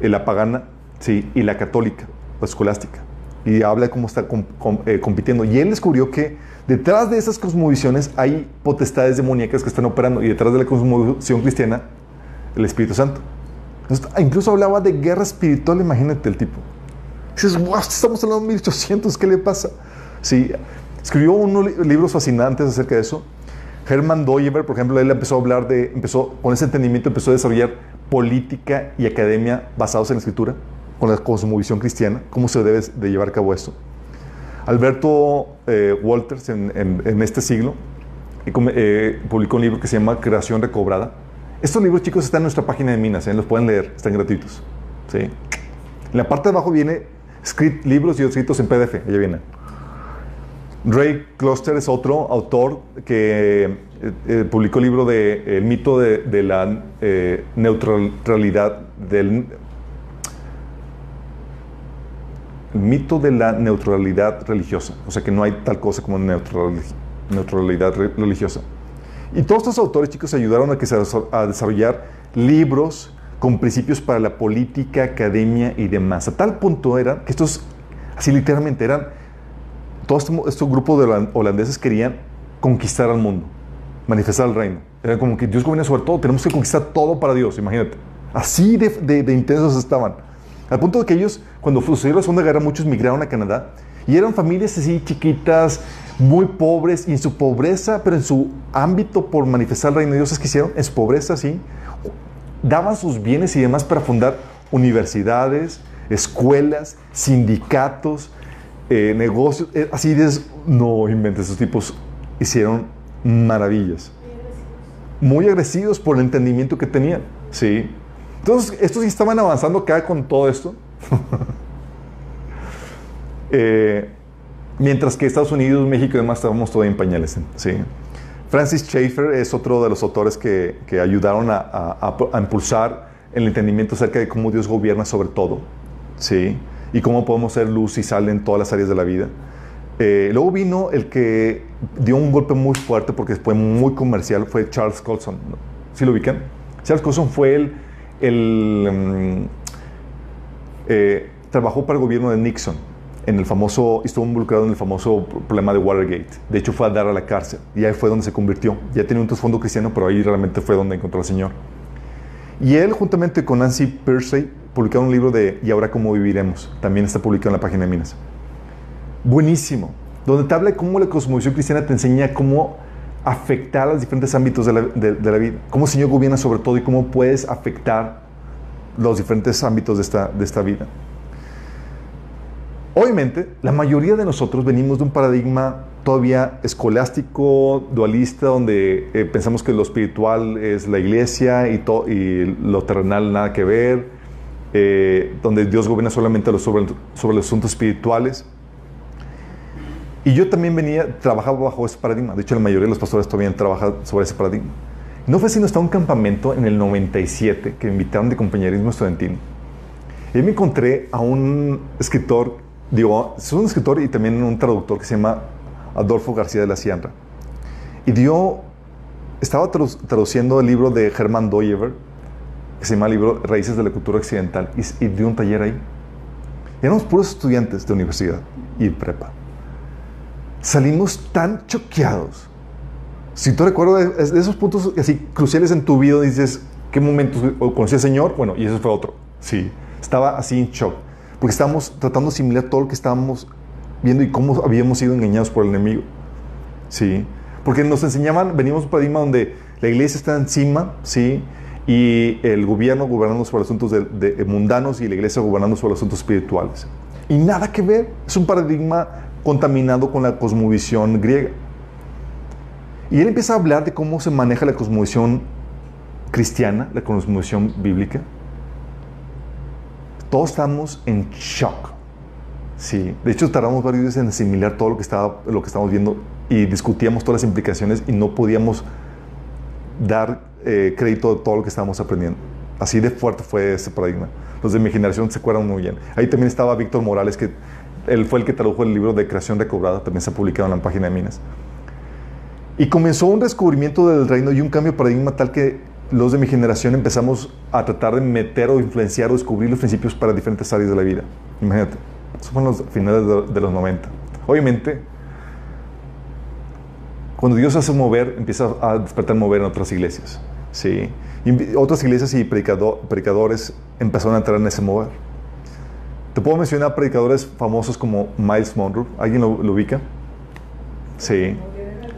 eh, la pagana, sí, y la católica, o escolástica. Y habla de cómo está eh, compitiendo. Y él descubrió que detrás de esas cosmovisiones hay potestades demoníacas que están operando, y detrás de la cosmovisión cristiana, el Espíritu Santo. Entonces, incluso hablaba de guerra espiritual, imagínate el tipo. Dices, wow, estamos hablando de 1800, ¿qué le pasa? Sí, escribió unos li- libros fascinantes acerca de eso. Hermann Doyever, por ejemplo, él empezó a hablar de, empezó, con ese entendimiento empezó a desarrollar política y academia basados en la escritura, con la cosmovisión cristiana, cómo se debe de llevar a cabo esto. Alberto eh, Walters, en, este siglo, eh, eh, publicó un libro que se llama Creación Recobrada. Estos libros, chicos, están en nuestra página de Minas, ¿eh? los pueden leer, están gratuitos. ¿sí? En la parte de abajo viene libros y escritos en PDF, allá vienen. Ray Kloster es otro autor que publicó el libro de El mito de, la neutralidad del el mito de la neutralidad religiosa, o sea que no hay tal cosa como neutral- neutralidad re- religiosa. Y todos estos autores, chicos, ayudaron a, que se, a desarrollar libros con principios para la política, academia y demás. A tal punto eran que estos, así literalmente, eran, todos estos, estos grupos de holan- holandeses querían conquistar al mundo, manifestar el reino. Era como que Dios gobierna sobre todo, tenemos que conquistar todo para Dios, imagínate. Así de- de intensos estaban. Al punto de que ellos, cuando sucedió la Segunda Guerra, muchos migraron a Canadá y eran familias así chiquitas, muy pobres, y en su pobreza, pero en su ámbito por manifestar el reino de Dios, ¿sabes qué hicieron? En su pobreza, sí, daban sus bienes y demás para fundar universidades, escuelas, sindicatos, eh, negocios. eh, así de, no inventes, esos tipos hicieron maravillas. Muy agresivos por el entendimiento que tenían. Sí. Entonces, estos estaban avanzando acá con todo esto. [LAUGHS] Eh, mientras que Estados Unidos, México y demás estábamos todavía en pañales. Sí. Francis Schaeffer es otro de los autores que, que ayudaron a, a- a- impulsar el entendimiento acerca de cómo Dios gobierna sobre todo. Sí. Y cómo podemos ser luz y sal en todas las áreas de la vida. Eh, luego vino el que dio un golpe muy fuerte porque fue muy comercial, fue Charles Colson. ¿Sí lo ubican? Charles Colson fue el, el mm, eh, trabajó para el gobierno de Nixon en el famoso, estuvo involucrado en el famoso problema de Watergate. De hecho, fue a dar a la cárcel y ahí fue donde se convirtió. Ya tenía un trasfondo cristiano, pero ahí realmente fue donde encontró al Señor. Y él, juntamente con Nancy Pearcey, publicaron un libro de ¿Y ahora cómo viviremos? También está publicado en la página de Minas. Buenísimo. Donde te habla cómo la cosmovisión cristiana te enseña cómo afectar a los diferentes ámbitos de la, de la vida. Cómo el Señor gobierna sobre todo y cómo puedes afectar los diferentes ámbitos de esta, de esta vida. Obviamente, la mayoría de nosotros venimos de un paradigma todavía escolástico, dualista, donde eh, pensamos que lo espiritual es la iglesia y, y lo terrenal nada que ver, eh, donde Dios gobierna solamente sobre, sobre los asuntos espirituales. Y yo también venía, trabajaba bajo ese paradigma. De hecho, la mayoría de los pastores todavía trabajan sobre ese paradigma. No fue sino hasta un campamento en el 97 que me invitaron de compañerismo estudiantil. Y me encontré a un escritor, digo, es un escritor y también un traductor que se llama Adolfo García de la Sierra. Y dio, estaba tradu- traduciendo el libro de Germán Doyever, que se llama el libro Raíces de la Cultura Occidental, y, y dio un taller ahí. Y éramos puros estudiantes de universidad y prepa. Salimos tan choqueados. Si tú recuerdas de, esos puntos así cruciales en tu vida, dices, ¿qué momentos conocí al Señor? Bueno, y ese fue otro. Sí, estaba así en shock. Porque estábamos tratando de asimilar todo lo que estábamos viendo y cómo habíamos sido engañados por el enemigo. Sí, porque nos enseñaban, venimos un paradigma donde la iglesia está encima, sí, y el gobierno gobernando sobre asuntos mundanos y la iglesia gobernando sobre asuntos espirituales. Y nada que ver, es un paradigma contaminado con la cosmovisión griega. Y él empieza a hablar de cómo se maneja la cosmovisión cristiana, la cosmovisión bíblica. Todos estamos en shock. Sí, de hecho tardamos varios días en asimilar todo lo que, estaba, lo que estábamos viendo y discutíamos todas las implicaciones y no podíamos dar eh, crédito de todo lo que estábamos aprendiendo. Así de fuerte fue ese paradigma. Los de mi generación se acuerdan muy bien. Ahí también estaba Víctor Morales, que él fue el que tradujo el libro de Creación Recobrada, también se ha publicado en la página de Minas. Y comenzó un descubrimiento del reino y un cambio de paradigma tal que los de mi generación empezamos a tratar de meter o influenciar o descubrir los principios para diferentes áreas de la vida. Imagínate, eso fue en los finales de, los 90. Obviamente, cuando Dios hace mover, empieza a despertar mover en otras iglesias. ¿sí? Y otras iglesias y predicado- predicadores empezaron a entrar en ese mover. Te puedo mencionar predicadores famosos como Miles Monroe. ¿Alguien lo, lo ubica? Sí.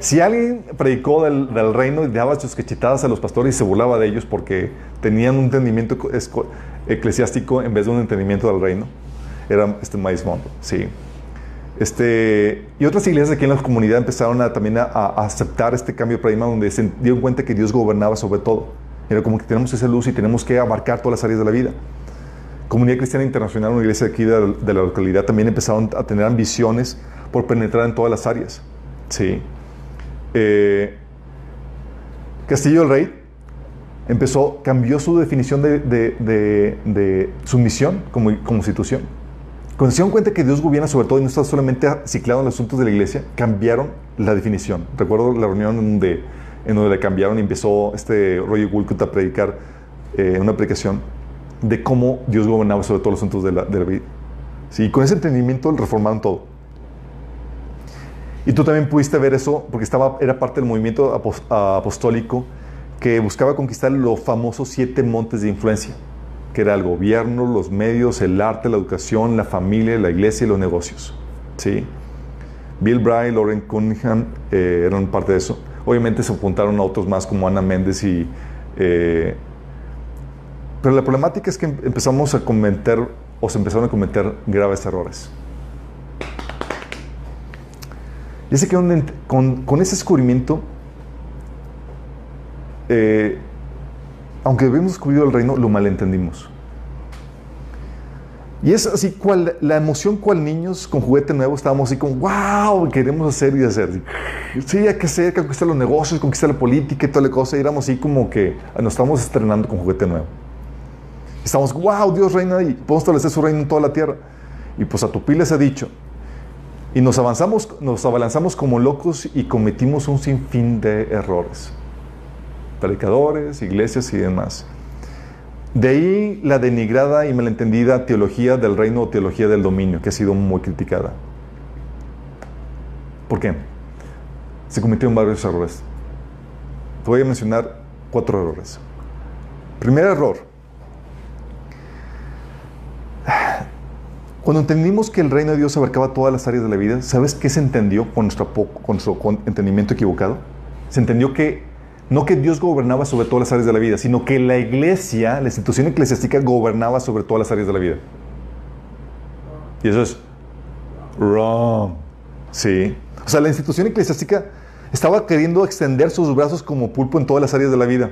Si alguien predicó del, reino y daba sus cachetadas a los pastores y se burlaba de ellos porque tenían un entendimiento eclesiástico en vez de un entendimiento del reino, era este Maíz Mondo, sí. Este, y otras iglesias aquí en la comunidad empezaron a, también a, aceptar este cambio de paradigma donde se dieron cuenta que Dios gobernaba sobre todo. Era como que tenemos esa luz y tenemos que abarcar todas las áreas de la vida. Comunidad Cristiana Internacional, una iglesia aquí de, de la localidad, también empezaron a tener ambiciones por penetrar en todas las áreas. Sí. Eh, Castillo del Rey empezó, cambió su definición de, de, de, de su misión como, como institución. Cuando se dieron cuenta que Dios gobierna sobre todo y no está solamente ciclado en los asuntos de la iglesia, cambiaron la definición. Recuerdo la reunión en donde, en donde le cambiaron y empezó este Roger Wolcott a predicar eh, una predicación de cómo Dios gobernaba sobre todos los asuntos de la, la vida. Sí, con ese entendimiento reformaron todo. Y tú también pudiste ver eso porque estaba, era parte del movimiento apos- apostólico que buscaba conquistar los famosos siete montes de influencia, que era el gobierno, los medios, el arte, la educación, la familia, la iglesia y los negocios. ¿sí? Bill Bry, Lauren Cunningham eh, eran parte de eso. Obviamente se apuntaron a otros más como Ana Méndez y... eh, pero la problemática es que em- empezamos a cometer o se empezaron a cometer graves errores. Ese que con, con, con ese descubrimiento, eh, aunque habíamos descubierto el reino, lo malentendimos. Y es así, cual, la emoción cual niños con juguete nuevo estábamos así como, wow, queremos hacer y hacer. Sí, hay que hacer, conquistar los negocios, conquistar la política y toda la cosa. Y éramos así como que nos estamos estrenando con juguete nuevo. Estamos, wow, Dios reina y podemos establecer su reino en toda la tierra. Y pues a Tupí les ha dicho. Y nos avanzamos, nos abalanzamos como locos y cometimos un sinfín de errores. Predicadores, iglesias y demás. De ahí la denigrada y malentendida teología del reino o teología del dominio, que ha sido muy criticada. ¿Por qué? Se cometieron varios errores. Te voy a mencionar cuatro errores. Primer error. Cuando entendimos que el reino de Dios abarcaba todas las áreas de la vida, ¿sabes qué se entendió con nuestro, entendimiento equivocado? Se entendió que no que Dios gobernaba sobre todas las áreas de la vida, sino que la iglesia, la institución eclesiástica, gobernaba sobre todas las áreas de la vida. Y eso es wrong. Sí. O sea, la institución eclesiástica estaba queriendo extender sus brazos como pulpo en todas las áreas de la vida.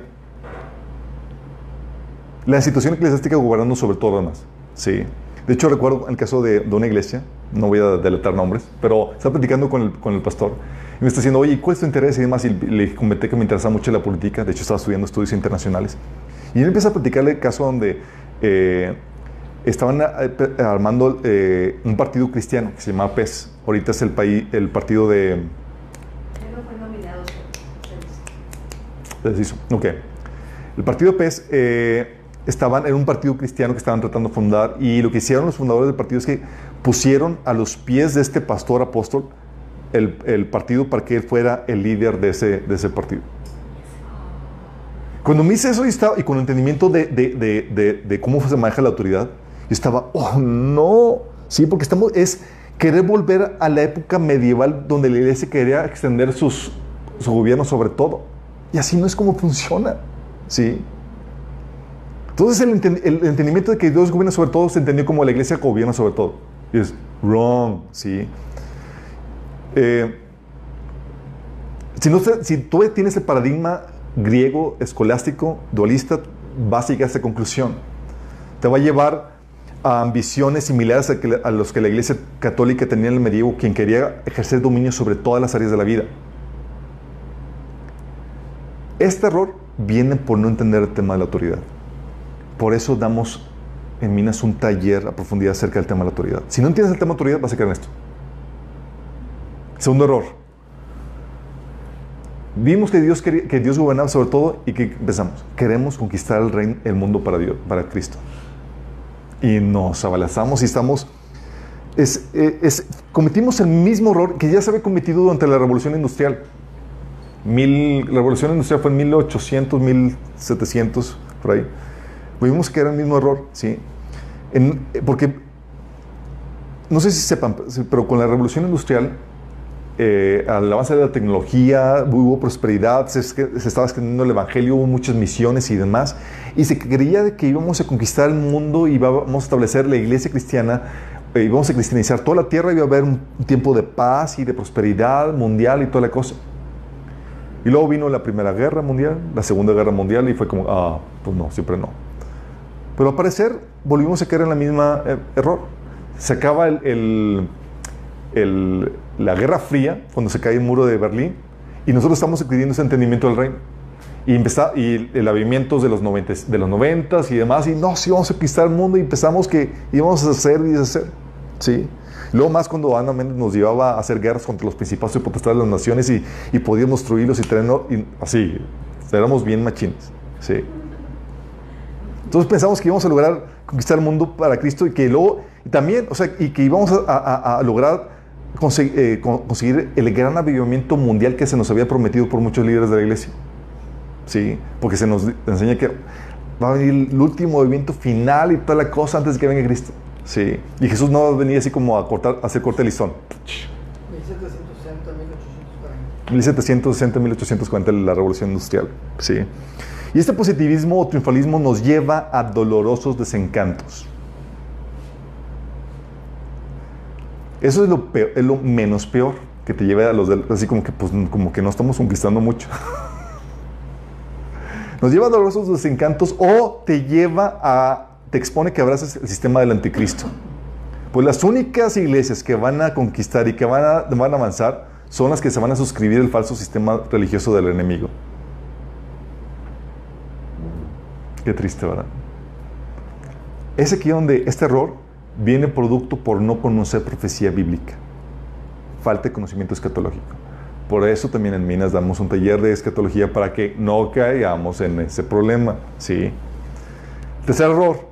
La institución eclesiástica gobernando sobre todo lo demás. Sí. De hecho, recuerdo el caso de, de una iglesia, no voy a delatar nombres, pero estaba platicando con el, con el pastor y me está diciendo, oye, ¿cuál es tu interés? Y demás, y le comenté que me interesaba mucho la política, de hecho estaba estudiando estudios internacionales. Y él empieza a platicarle el caso donde eh, estaban eh, armando eh, un partido cristiano que se llamaba PES. Ahorita es el, país, el partido de... Fue nominado. Deshizo. Ok. El partido PES eh, estaban, era un partido cristiano que estaban tratando de fundar y lo que hicieron los fundadores del partido es que pusieron a los pies de este pastor apóstol el, partido para que él fuera el líder de ese, partido. Cuando me hice eso y, estaba, y con entendimiento de cómo se maneja la autoridad, yo estaba, oh no, sí, porque estamos, es querer volver a la época medieval donde la iglesia quería extender sus, su gobierno sobre todo. Y así no es como funciona, ¿sí? Entonces el, el, entendimiento de que Dios gobierna sobre todo se entendió como la iglesia gobierna sobre todo. Y es wrong, ¿sí? Eh, si, no, si tú tienes el paradigma griego, escolástico, dualista, vas a llegar a esta conclusión. Te va a llevar a ambiciones similares a, que, los que la iglesia católica tenía en el medievo, quien quería ejercer dominio sobre todas las áreas de la vida. Este error viene por no entender el tema de la autoridad. Por eso damos en Minas un taller a profundidad acerca del tema de la autoridad. Si no entiendes el tema de autoridad, vas a caer en esto. Segundo error. Vimos que Dios, quería, que Dios gobernaba sobre todo y que pensamos, queremos conquistar el, reino, el mundo para, Dios, para Cristo. Y nos abalazamos y estamos... Es, es, cometimos el mismo error que ya se había cometido durante la Revolución Industrial. Mil, la Revolución Industrial fue en 1800, 1700, por ahí. Vimos que era el mismo error, ¿sí? En, porque, no sé si sepan, pero con la Revolución Industrial, eh, al avance de la tecnología hubo prosperidad, se, se estaba extendiendo el evangelio, hubo muchas misiones y demás, y se creía de que íbamos a conquistar el mundo íbamos a establecer la iglesia cristiana, eh, íbamos a cristianizar toda la tierra, iba a haber un tiempo de paz y de prosperidad mundial y toda la cosa. Y luego vino la Primera Guerra Mundial, la Segunda Guerra Mundial y fue como, ah, pues no, siempre no. Pero al parecer volvimos a caer en la misma eh, error. Se acaba el, el, el, la Guerra Fría, cuando se cae el muro de Berlín, y nosotros estamos adquiriendo ese entendimiento del reino. Y, empezá, y el avivamiento de los, 90, de los 90 y demás, y no, sí, vamos a conquistar el mundo, y empezamos que íbamos a hacer y deshacer. ¿sí? Luego más cuando Ana Méndez nos llevaba a hacer guerras contra los principados y potestades de las naciones y, y podíamos destruirlos y tenernos, y así, éramos bien machines. ¿sí? Entonces pensamos que íbamos a lograr conquistar el mundo para Cristo y que luego, y también, o sea, y que íbamos a, a, a lograr conseguir, eh, conseguir el gran avivamiento mundial que se nos había prometido por muchos líderes de la iglesia. Sí, porque se nos enseña que va a venir el último movimiento final y toda la cosa antes de que venga Cristo. Sí, y Jesús no va a venir así como a, cortar, a hacer corte listón. 1760, 1840. 1760, 1840, la revolución industrial. Sí. Y este positivismo o triunfalismo nos lleva a dolorosos desencantos. Eso es lo, menos peor que te lleve a los del- así como que pues como que no estamos conquistando mucho. [LAUGHS] Nos lleva a dolorosos desencantos o te lleva a te expone que abraces el sistema del anticristo. Pues las únicas iglesias que van a conquistar y que van a, van a avanzar son las que se van a suscribir al falso sistema religioso del enemigo. Qué triste, ¿verdad? Es aquí donde este error viene producto por no conocer profecía bíblica. Falta de conocimiento escatológico. Por eso también en Minas damos un taller de escatología para que no caigamos en ese problema. ¿sí? Tercer error.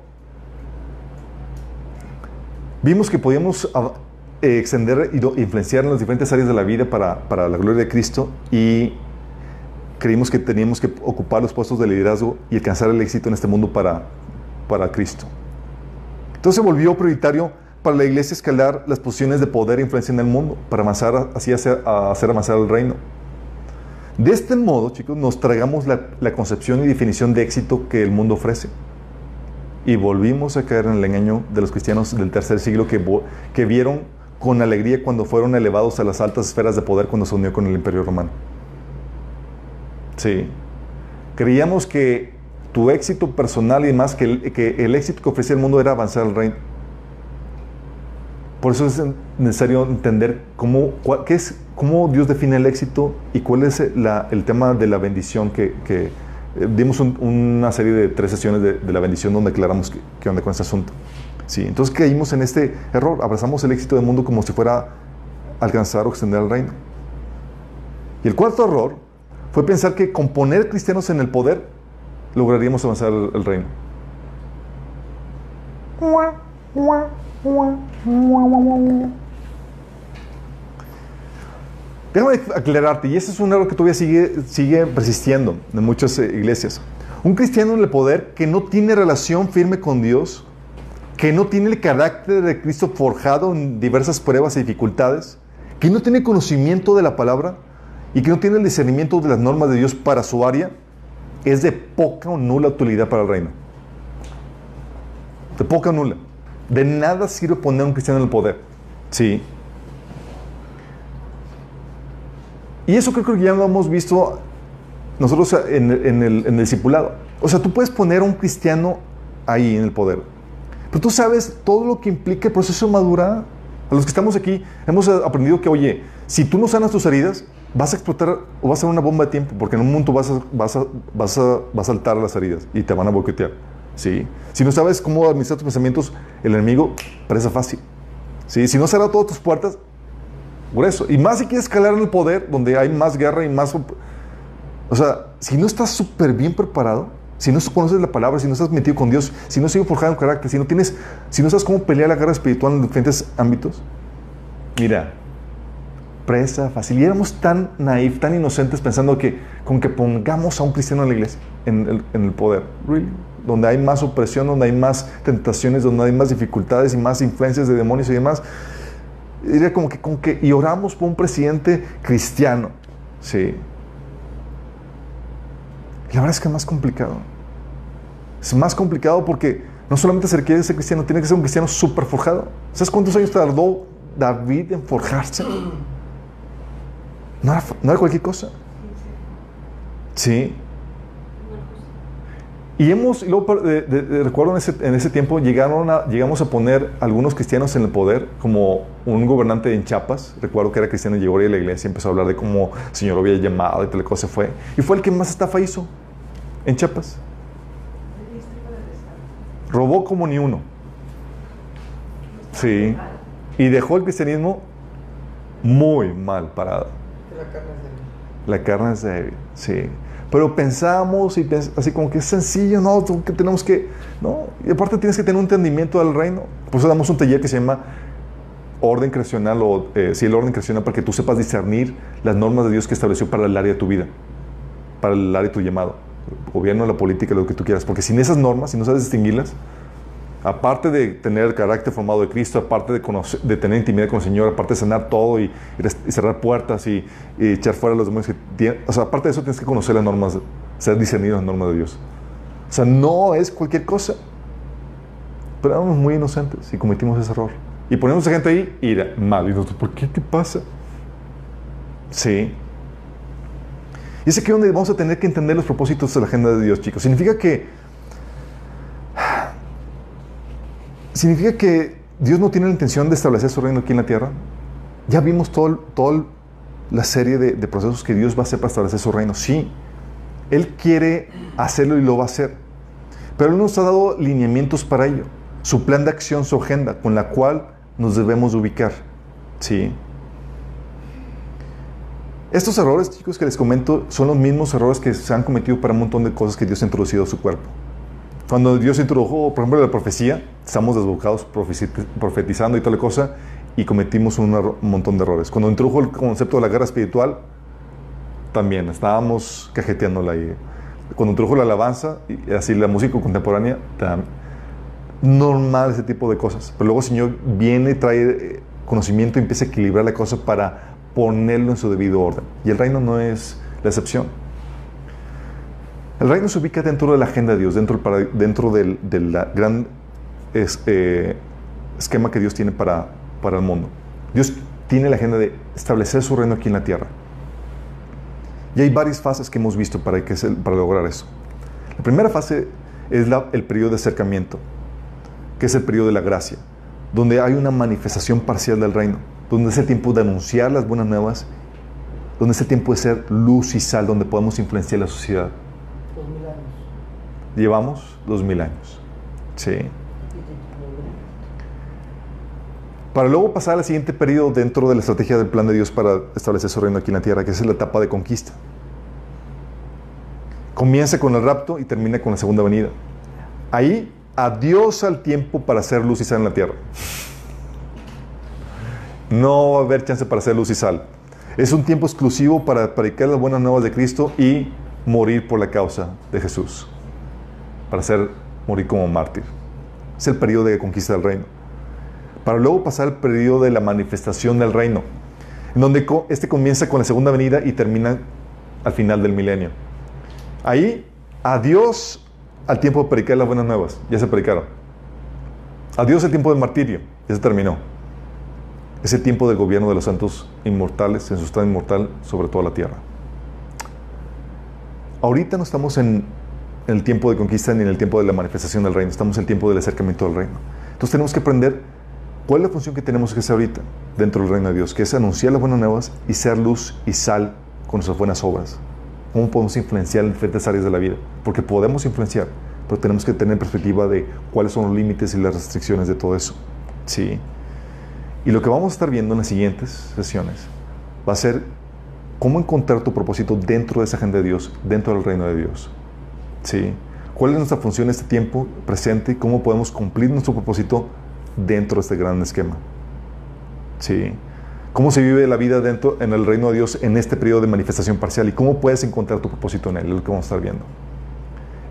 Vimos que podíamos eh, extender y do- influenciar en las diferentes áreas de la vida para, para la gloria de Cristo y creímos que teníamos que ocupar los puestos de liderazgo y alcanzar el éxito en este mundo para, para Cristo. Entonces se volvió prioritario para la iglesia escalar las posiciones de poder e influencia en el mundo, para avanzar, así hacer, hacer avanzar el reino. De este modo, chicos, nos tragamos la, la concepción y definición de éxito que el mundo ofrece. Y volvimos a caer en el engaño de los cristianos del tercer siglo que, que vieron con alegría cuando fueron elevados a las altas esferas de poder cuando se unió con el imperio romano. Sí. Creíamos que tu éxito personal y demás, que el, que el éxito que ofrecía el mundo era avanzar al reino. Por eso es necesario entender cómo, cuál- qué es, cómo Dios define el éxito y cuál es la- el tema de la bendición que, que, eh, dimos un- una serie de tres sesiones de, de la bendición donde aclaramos qué onda con este asunto. Sí, entonces caímos en este error, abrazamos el éxito del mundo como si fuera alcanzar o extender el reino. Y el cuarto error fue pensar que con poner cristianos en el poder lograríamos avanzar el, reino. Déjame aclararte, y ese es un error que todavía sigue, sigue persistiendo en muchas eh, iglesias. Un cristiano en el poder que no tiene relación firme con Dios, que no tiene el carácter de Cristo forjado en diversas pruebas y dificultades, que no tiene conocimiento de la palabra y que no tiene el discernimiento de las normas de Dios para su área, es de poca o nula utilidad para el reino. De poca o nula. De nada sirve poner a un cristiano en el poder. Sí. Y eso creo que ya lo hemos visto nosotros en, el, en discipulado. O sea, tú puedes poner a un cristiano ahí en el poder. Pero tú sabes todo lo que implica el proceso de madurar. A los que estamos aquí hemos aprendido que, oye, si tú no sanas tus heridas, vas a explotar o vas a ser una bomba de tiempo, porque en un momento vas a, vas a, vas a, vas a saltar las heridas y te van a boquetear. ¿sí? Si no sabes cómo administrar tus pensamientos, el enemigo parece fácil. ¿sí? Si no cerra todas tus puertas, por eso. Y más si quieres escalar en el poder, donde hay más guerra y más... O sea, si no estás súper bien preparado, si no conoces la palabra, si no estás metido con Dios, si no sigues forjado en carácter, si no tienes, si no sabes cómo pelear la guerra espiritual en diferentes ámbitos, mira, presa fácil. Y éramos tan naif, tan inocentes pensando que con que pongamos a un cristiano en la iglesia, en el, en el poder, really, donde hay más opresión, donde hay más tentaciones, donde hay más dificultades y más influencias de demonios y demás, Diría como que, como que, y oramos por un presidente cristiano. Sí. Y la verdad es que es más complicado. Es más complicado porque no solamente se requiere ser cristiano, tiene que ser un cristiano súper forjado. ¿Sabes cuántos años tardó David en forjarse? No era, cualquier cosa. Sí. Y hemos, y luego, recuerdo en ese, en ese tiempo, llegaron llegamos a poner algunos cristianos en el poder, como un gobernante en Chiapas, recuerdo que era cristiano, llegó ahí a la iglesia y empezó a hablar de cómo el Señor lo había llamado y tal cosa fue. Y fue el que más estafa hizo en Chiapas. Robó como ni uno. Sí. Y dejó el cristianismo muy mal parado. La carne es débil. La carne es débil, sí. Pero pensamos y así como que es sencillo, ¿no? Tenemos que, ¿no? Y aparte tienes que tener un entendimiento del reino. Por eso damos un taller que se llama orden creacional o, eh, sí, el orden creacional para que tú sepas discernir las normas de Dios que estableció para el área de tu vida, para el área de tu llamado, gobierno, la política, lo que tú quieras. Porque sin esas normas, si no sabes distinguirlas, aparte de tener el carácter formado de Cristo, aparte de, conocer- de tener intimidad con el Señor, aparte de sanar todo y, cerrar puertas y, echar fuera a los demonios, o sea, aparte de eso tienes que conocer las normas, ser discernido las normas de Dios. O sea, no es cualquier cosa. Pero éramos muy inocentes y cometimos ese error. Y ponemos a gente ahí y era mal. Y nosotros, ¿por qué? ¿Qué pasa? Sí. Y es aquí donde vamos a tener que entender los propósitos de la agenda de Dios, chicos. Significa que ¿Significa que Dios no tiene la intención de establecer su reino aquí en la tierra? Ya vimos todo, toda la serie de, de procesos que Dios va a hacer para establecer su reino. Sí, Él quiere hacerlo y lo va a hacer. Pero Él nos ha dado lineamientos para ello. Su plan de acción, su agenda, con la cual nos debemos ubicar. Sí. Estos errores, chicos, que les comento, son los mismos errores que se han cometido para un montón de cosas que Dios ha introducido a su cuerpo. Cuando Dios introdujo, por ejemplo, la profecía, estamos desbocados profetizando y toda la cosa, y cometimos un, montón de errores. Cuando introdujo el concepto de la guerra espiritual, también estábamos cajeteándola ahí. Cuando introdujo la alabanza, y así la música contemporánea, tam- normal ese tipo de cosas. Pero luego el Señor viene, trae eh, conocimiento y empieza a equilibrar la cosa para ponerlo en su debido orden. Y el reino no es la excepción. El reino se ubica dentro de la agenda de Dios, dentro del, dentro del, del gran es- eh, esquema que Dios tiene para, para el mundo. Dios tiene la agenda de establecer su reino aquí en la tierra. Y hay varias fases que hemos visto para, que se- para lograr eso. La primera fase es la- el periodo de acercamiento, que es el periodo de la gracia, donde hay una manifestación parcial del reino, donde es el tiempo de anunciar las buenas nuevas, donde es el tiempo de ser luz y sal, donde podemos influenciar la sociedad. Dos mil años. Llevamos dos mil años. Sí. Para luego pasar al siguiente periodo dentro de la estrategia del plan de Dios para establecer su reino aquí en la tierra, que es la etapa de conquista. Comienza con el rapto y termina con la segunda venida. Ahí, adiós al tiempo para hacer luz y sal en la tierra. No va a haber chance para hacer luz y sal. Es un tiempo exclusivo para predicar las buenas nuevas de Cristo y morir por la causa de Jesús. Para hacer morir como mártir. Es el periodo de conquista del reino. Para luego pasar al periodo de la manifestación del reino, en donde este comienza con la segunda venida y termina al final del milenio. Ahí, adiós al tiempo de predicar las buenas nuevas. Ya se predicaron. Adiós el tiempo del martirio. Ya se terminó. Es el tiempo del gobierno de los santos inmortales en su estado inmortal sobre toda la tierra. Ahorita no estamos en el tiempo de conquista ni en el tiempo de la manifestación del reino, estamos en el tiempo del acercamiento del reino. Entonces tenemos que aprender cuál es la función que tenemos que hacer ahorita dentro del reino de Dios, que es anunciar las buenas nuevas y ser luz y sal con nuestras buenas obras. ¿Cómo podemos influenciar en diferentes áreas de la vida? Porque podemos influenciar, pero tenemos que tener perspectiva de cuáles son los límites y las restricciones de todo eso. Sí. Y lo que vamos a estar viendo en las siguientes sesiones va a ser cómo encontrar tu propósito dentro de esa agenda de Dios, dentro del reino de Dios. ¿Sí? ¿Cuál es nuestra función en este tiempo presente cómo podemos cumplir nuestro propósito dentro de este gran esquema? ¿Sí? ¿Cómo se vive la vida dentro en el reino de Dios en este periodo de manifestación parcial y cómo puedes encontrar tu propósito en él? Es lo que vamos a estar viendo.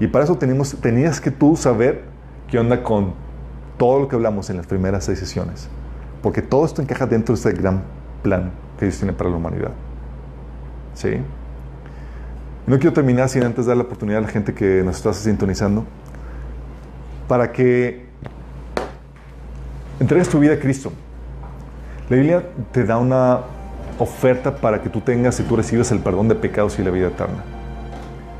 Y para eso tenemos, tenías que tú saber qué onda con todo lo que hablamos en las primeras seis sesiones. porque todo esto encaja dentro de este gran plan que Dios tiene para la humanidad. ¿Sí? No quiero terminar sin antes dar la oportunidad a la gente que nos está sintonizando para que entregues tu vida a Cristo. La Biblia te da una oferta para que tú tengas y tú recibas el perdón de pecados y la vida eterna.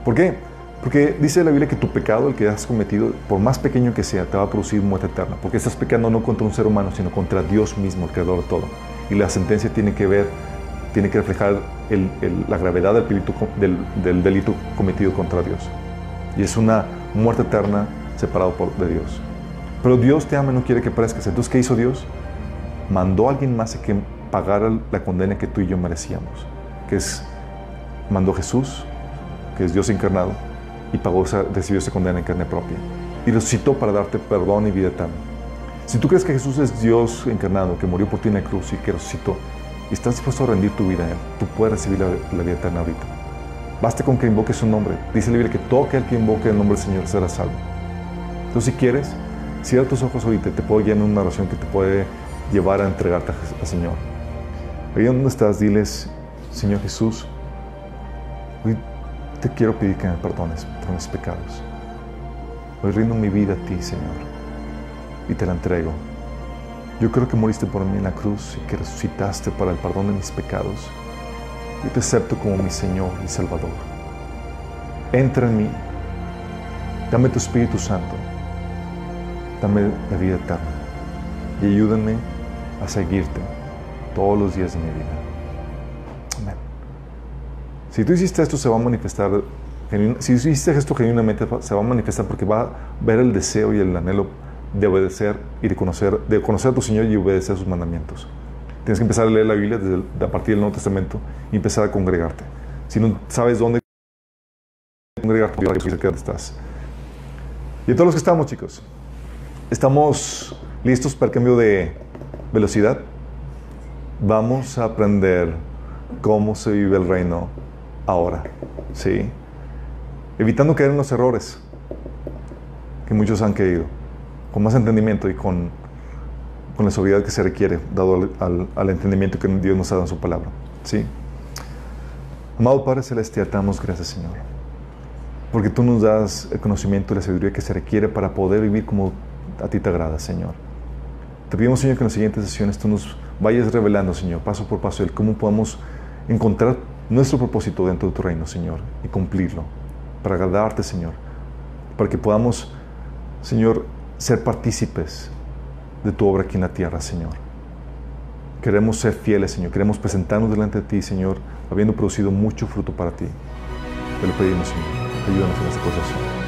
¿Por qué? Porque dice la Biblia que tu pecado, el que has cometido, por más pequeño que sea, te va a producir muerte eterna. Porque estás pecando no contra un ser humano, sino contra Dios mismo, el creador de todo. Y la sentencia tiene que ver, tiene que reflejar la gravedad del, del, delito cometido contra Dios. Y es una muerte eterna separado por, de Dios. Pero Dios te ama y no quiere que parezcas. Entonces, ¿qué hizo Dios? Mandó a alguien más que pagara la condena que tú y yo merecíamos. Que es, mandó Jesús, que es Dios encarnado, y pagó recibió esa condena en carne propia. Y resucitó para darte perdón y vida eterna. Si tú crees que Jesús es Dios encarnado, que murió por ti en la cruz y que resucitó, y estás dispuesto a rendir tu vida a Él, tú puedes recibir la, vida eterna ahorita. Basta con que invoques su nombre. Dice la Biblia que todo aquel que invoque el nombre del Señor será salvo. Entonces, si quieres, cierra tus ojos ahorita te puedo en una oración que te puede llevar a entregarte al Señor. Ahí donde estás, diles, Señor Jesús, hoy te quiero pedir que me perdones por mis pecados. Hoy rindo mi vida a ti, Señor, y te la entrego. Yo creo que moriste por mí en la cruz y que resucitaste para el perdón de mis pecados. Yo te acepto como mi Señor y Salvador. Entra en mí. Dame tu Espíritu Santo. Dame la vida eterna. Y ayúdame a seguirte todos los días de mi vida. Amén. Si tú hiciste esto, se va a manifestar. Si hiciste esto genuinamente, se va a manifestar porque va a ver el deseo y el anhelo de obedecer y de conocer, de conocer a tu Señor y obedecer sus mandamientos. Tienes que empezar a leer la Biblia desde a partir del Nuevo Testamento y empezar a congregarte. Si no sabes dónde congregarte, ¿dónde estás? Y todos los que estamos, chicos, ¿estamos listos para el cambio de velocidad? Vamos a aprender cómo se vive el reino ahora, ¿sí? Evitando caer en los errores que muchos han caído con más entendimiento y con, con la sobriedad que se requiere, dado al, entendimiento que Dios nos ha dado en su palabra. ¿Sí? Amado Padre Celestial, te damos gracias, Señor. Porque tú nos das el conocimiento y la sabiduría que se requiere para poder vivir como a ti te agrada, Señor. Te pedimos, Señor, que en las siguientes sesiones tú nos vayas revelando, Señor, paso por paso, el cómo podemos encontrar nuestro propósito dentro de tu reino, Señor, y cumplirlo, para agradarte, Señor, para que podamos, Señor, ser partícipes de tu obra aquí en la tierra, Señor. Queremos ser fieles, Señor. Queremos presentarnos delante de ti, Señor, habiendo producido mucho fruto para ti. Te lo pedimos, Señor. Ayúdanos en esta cosa,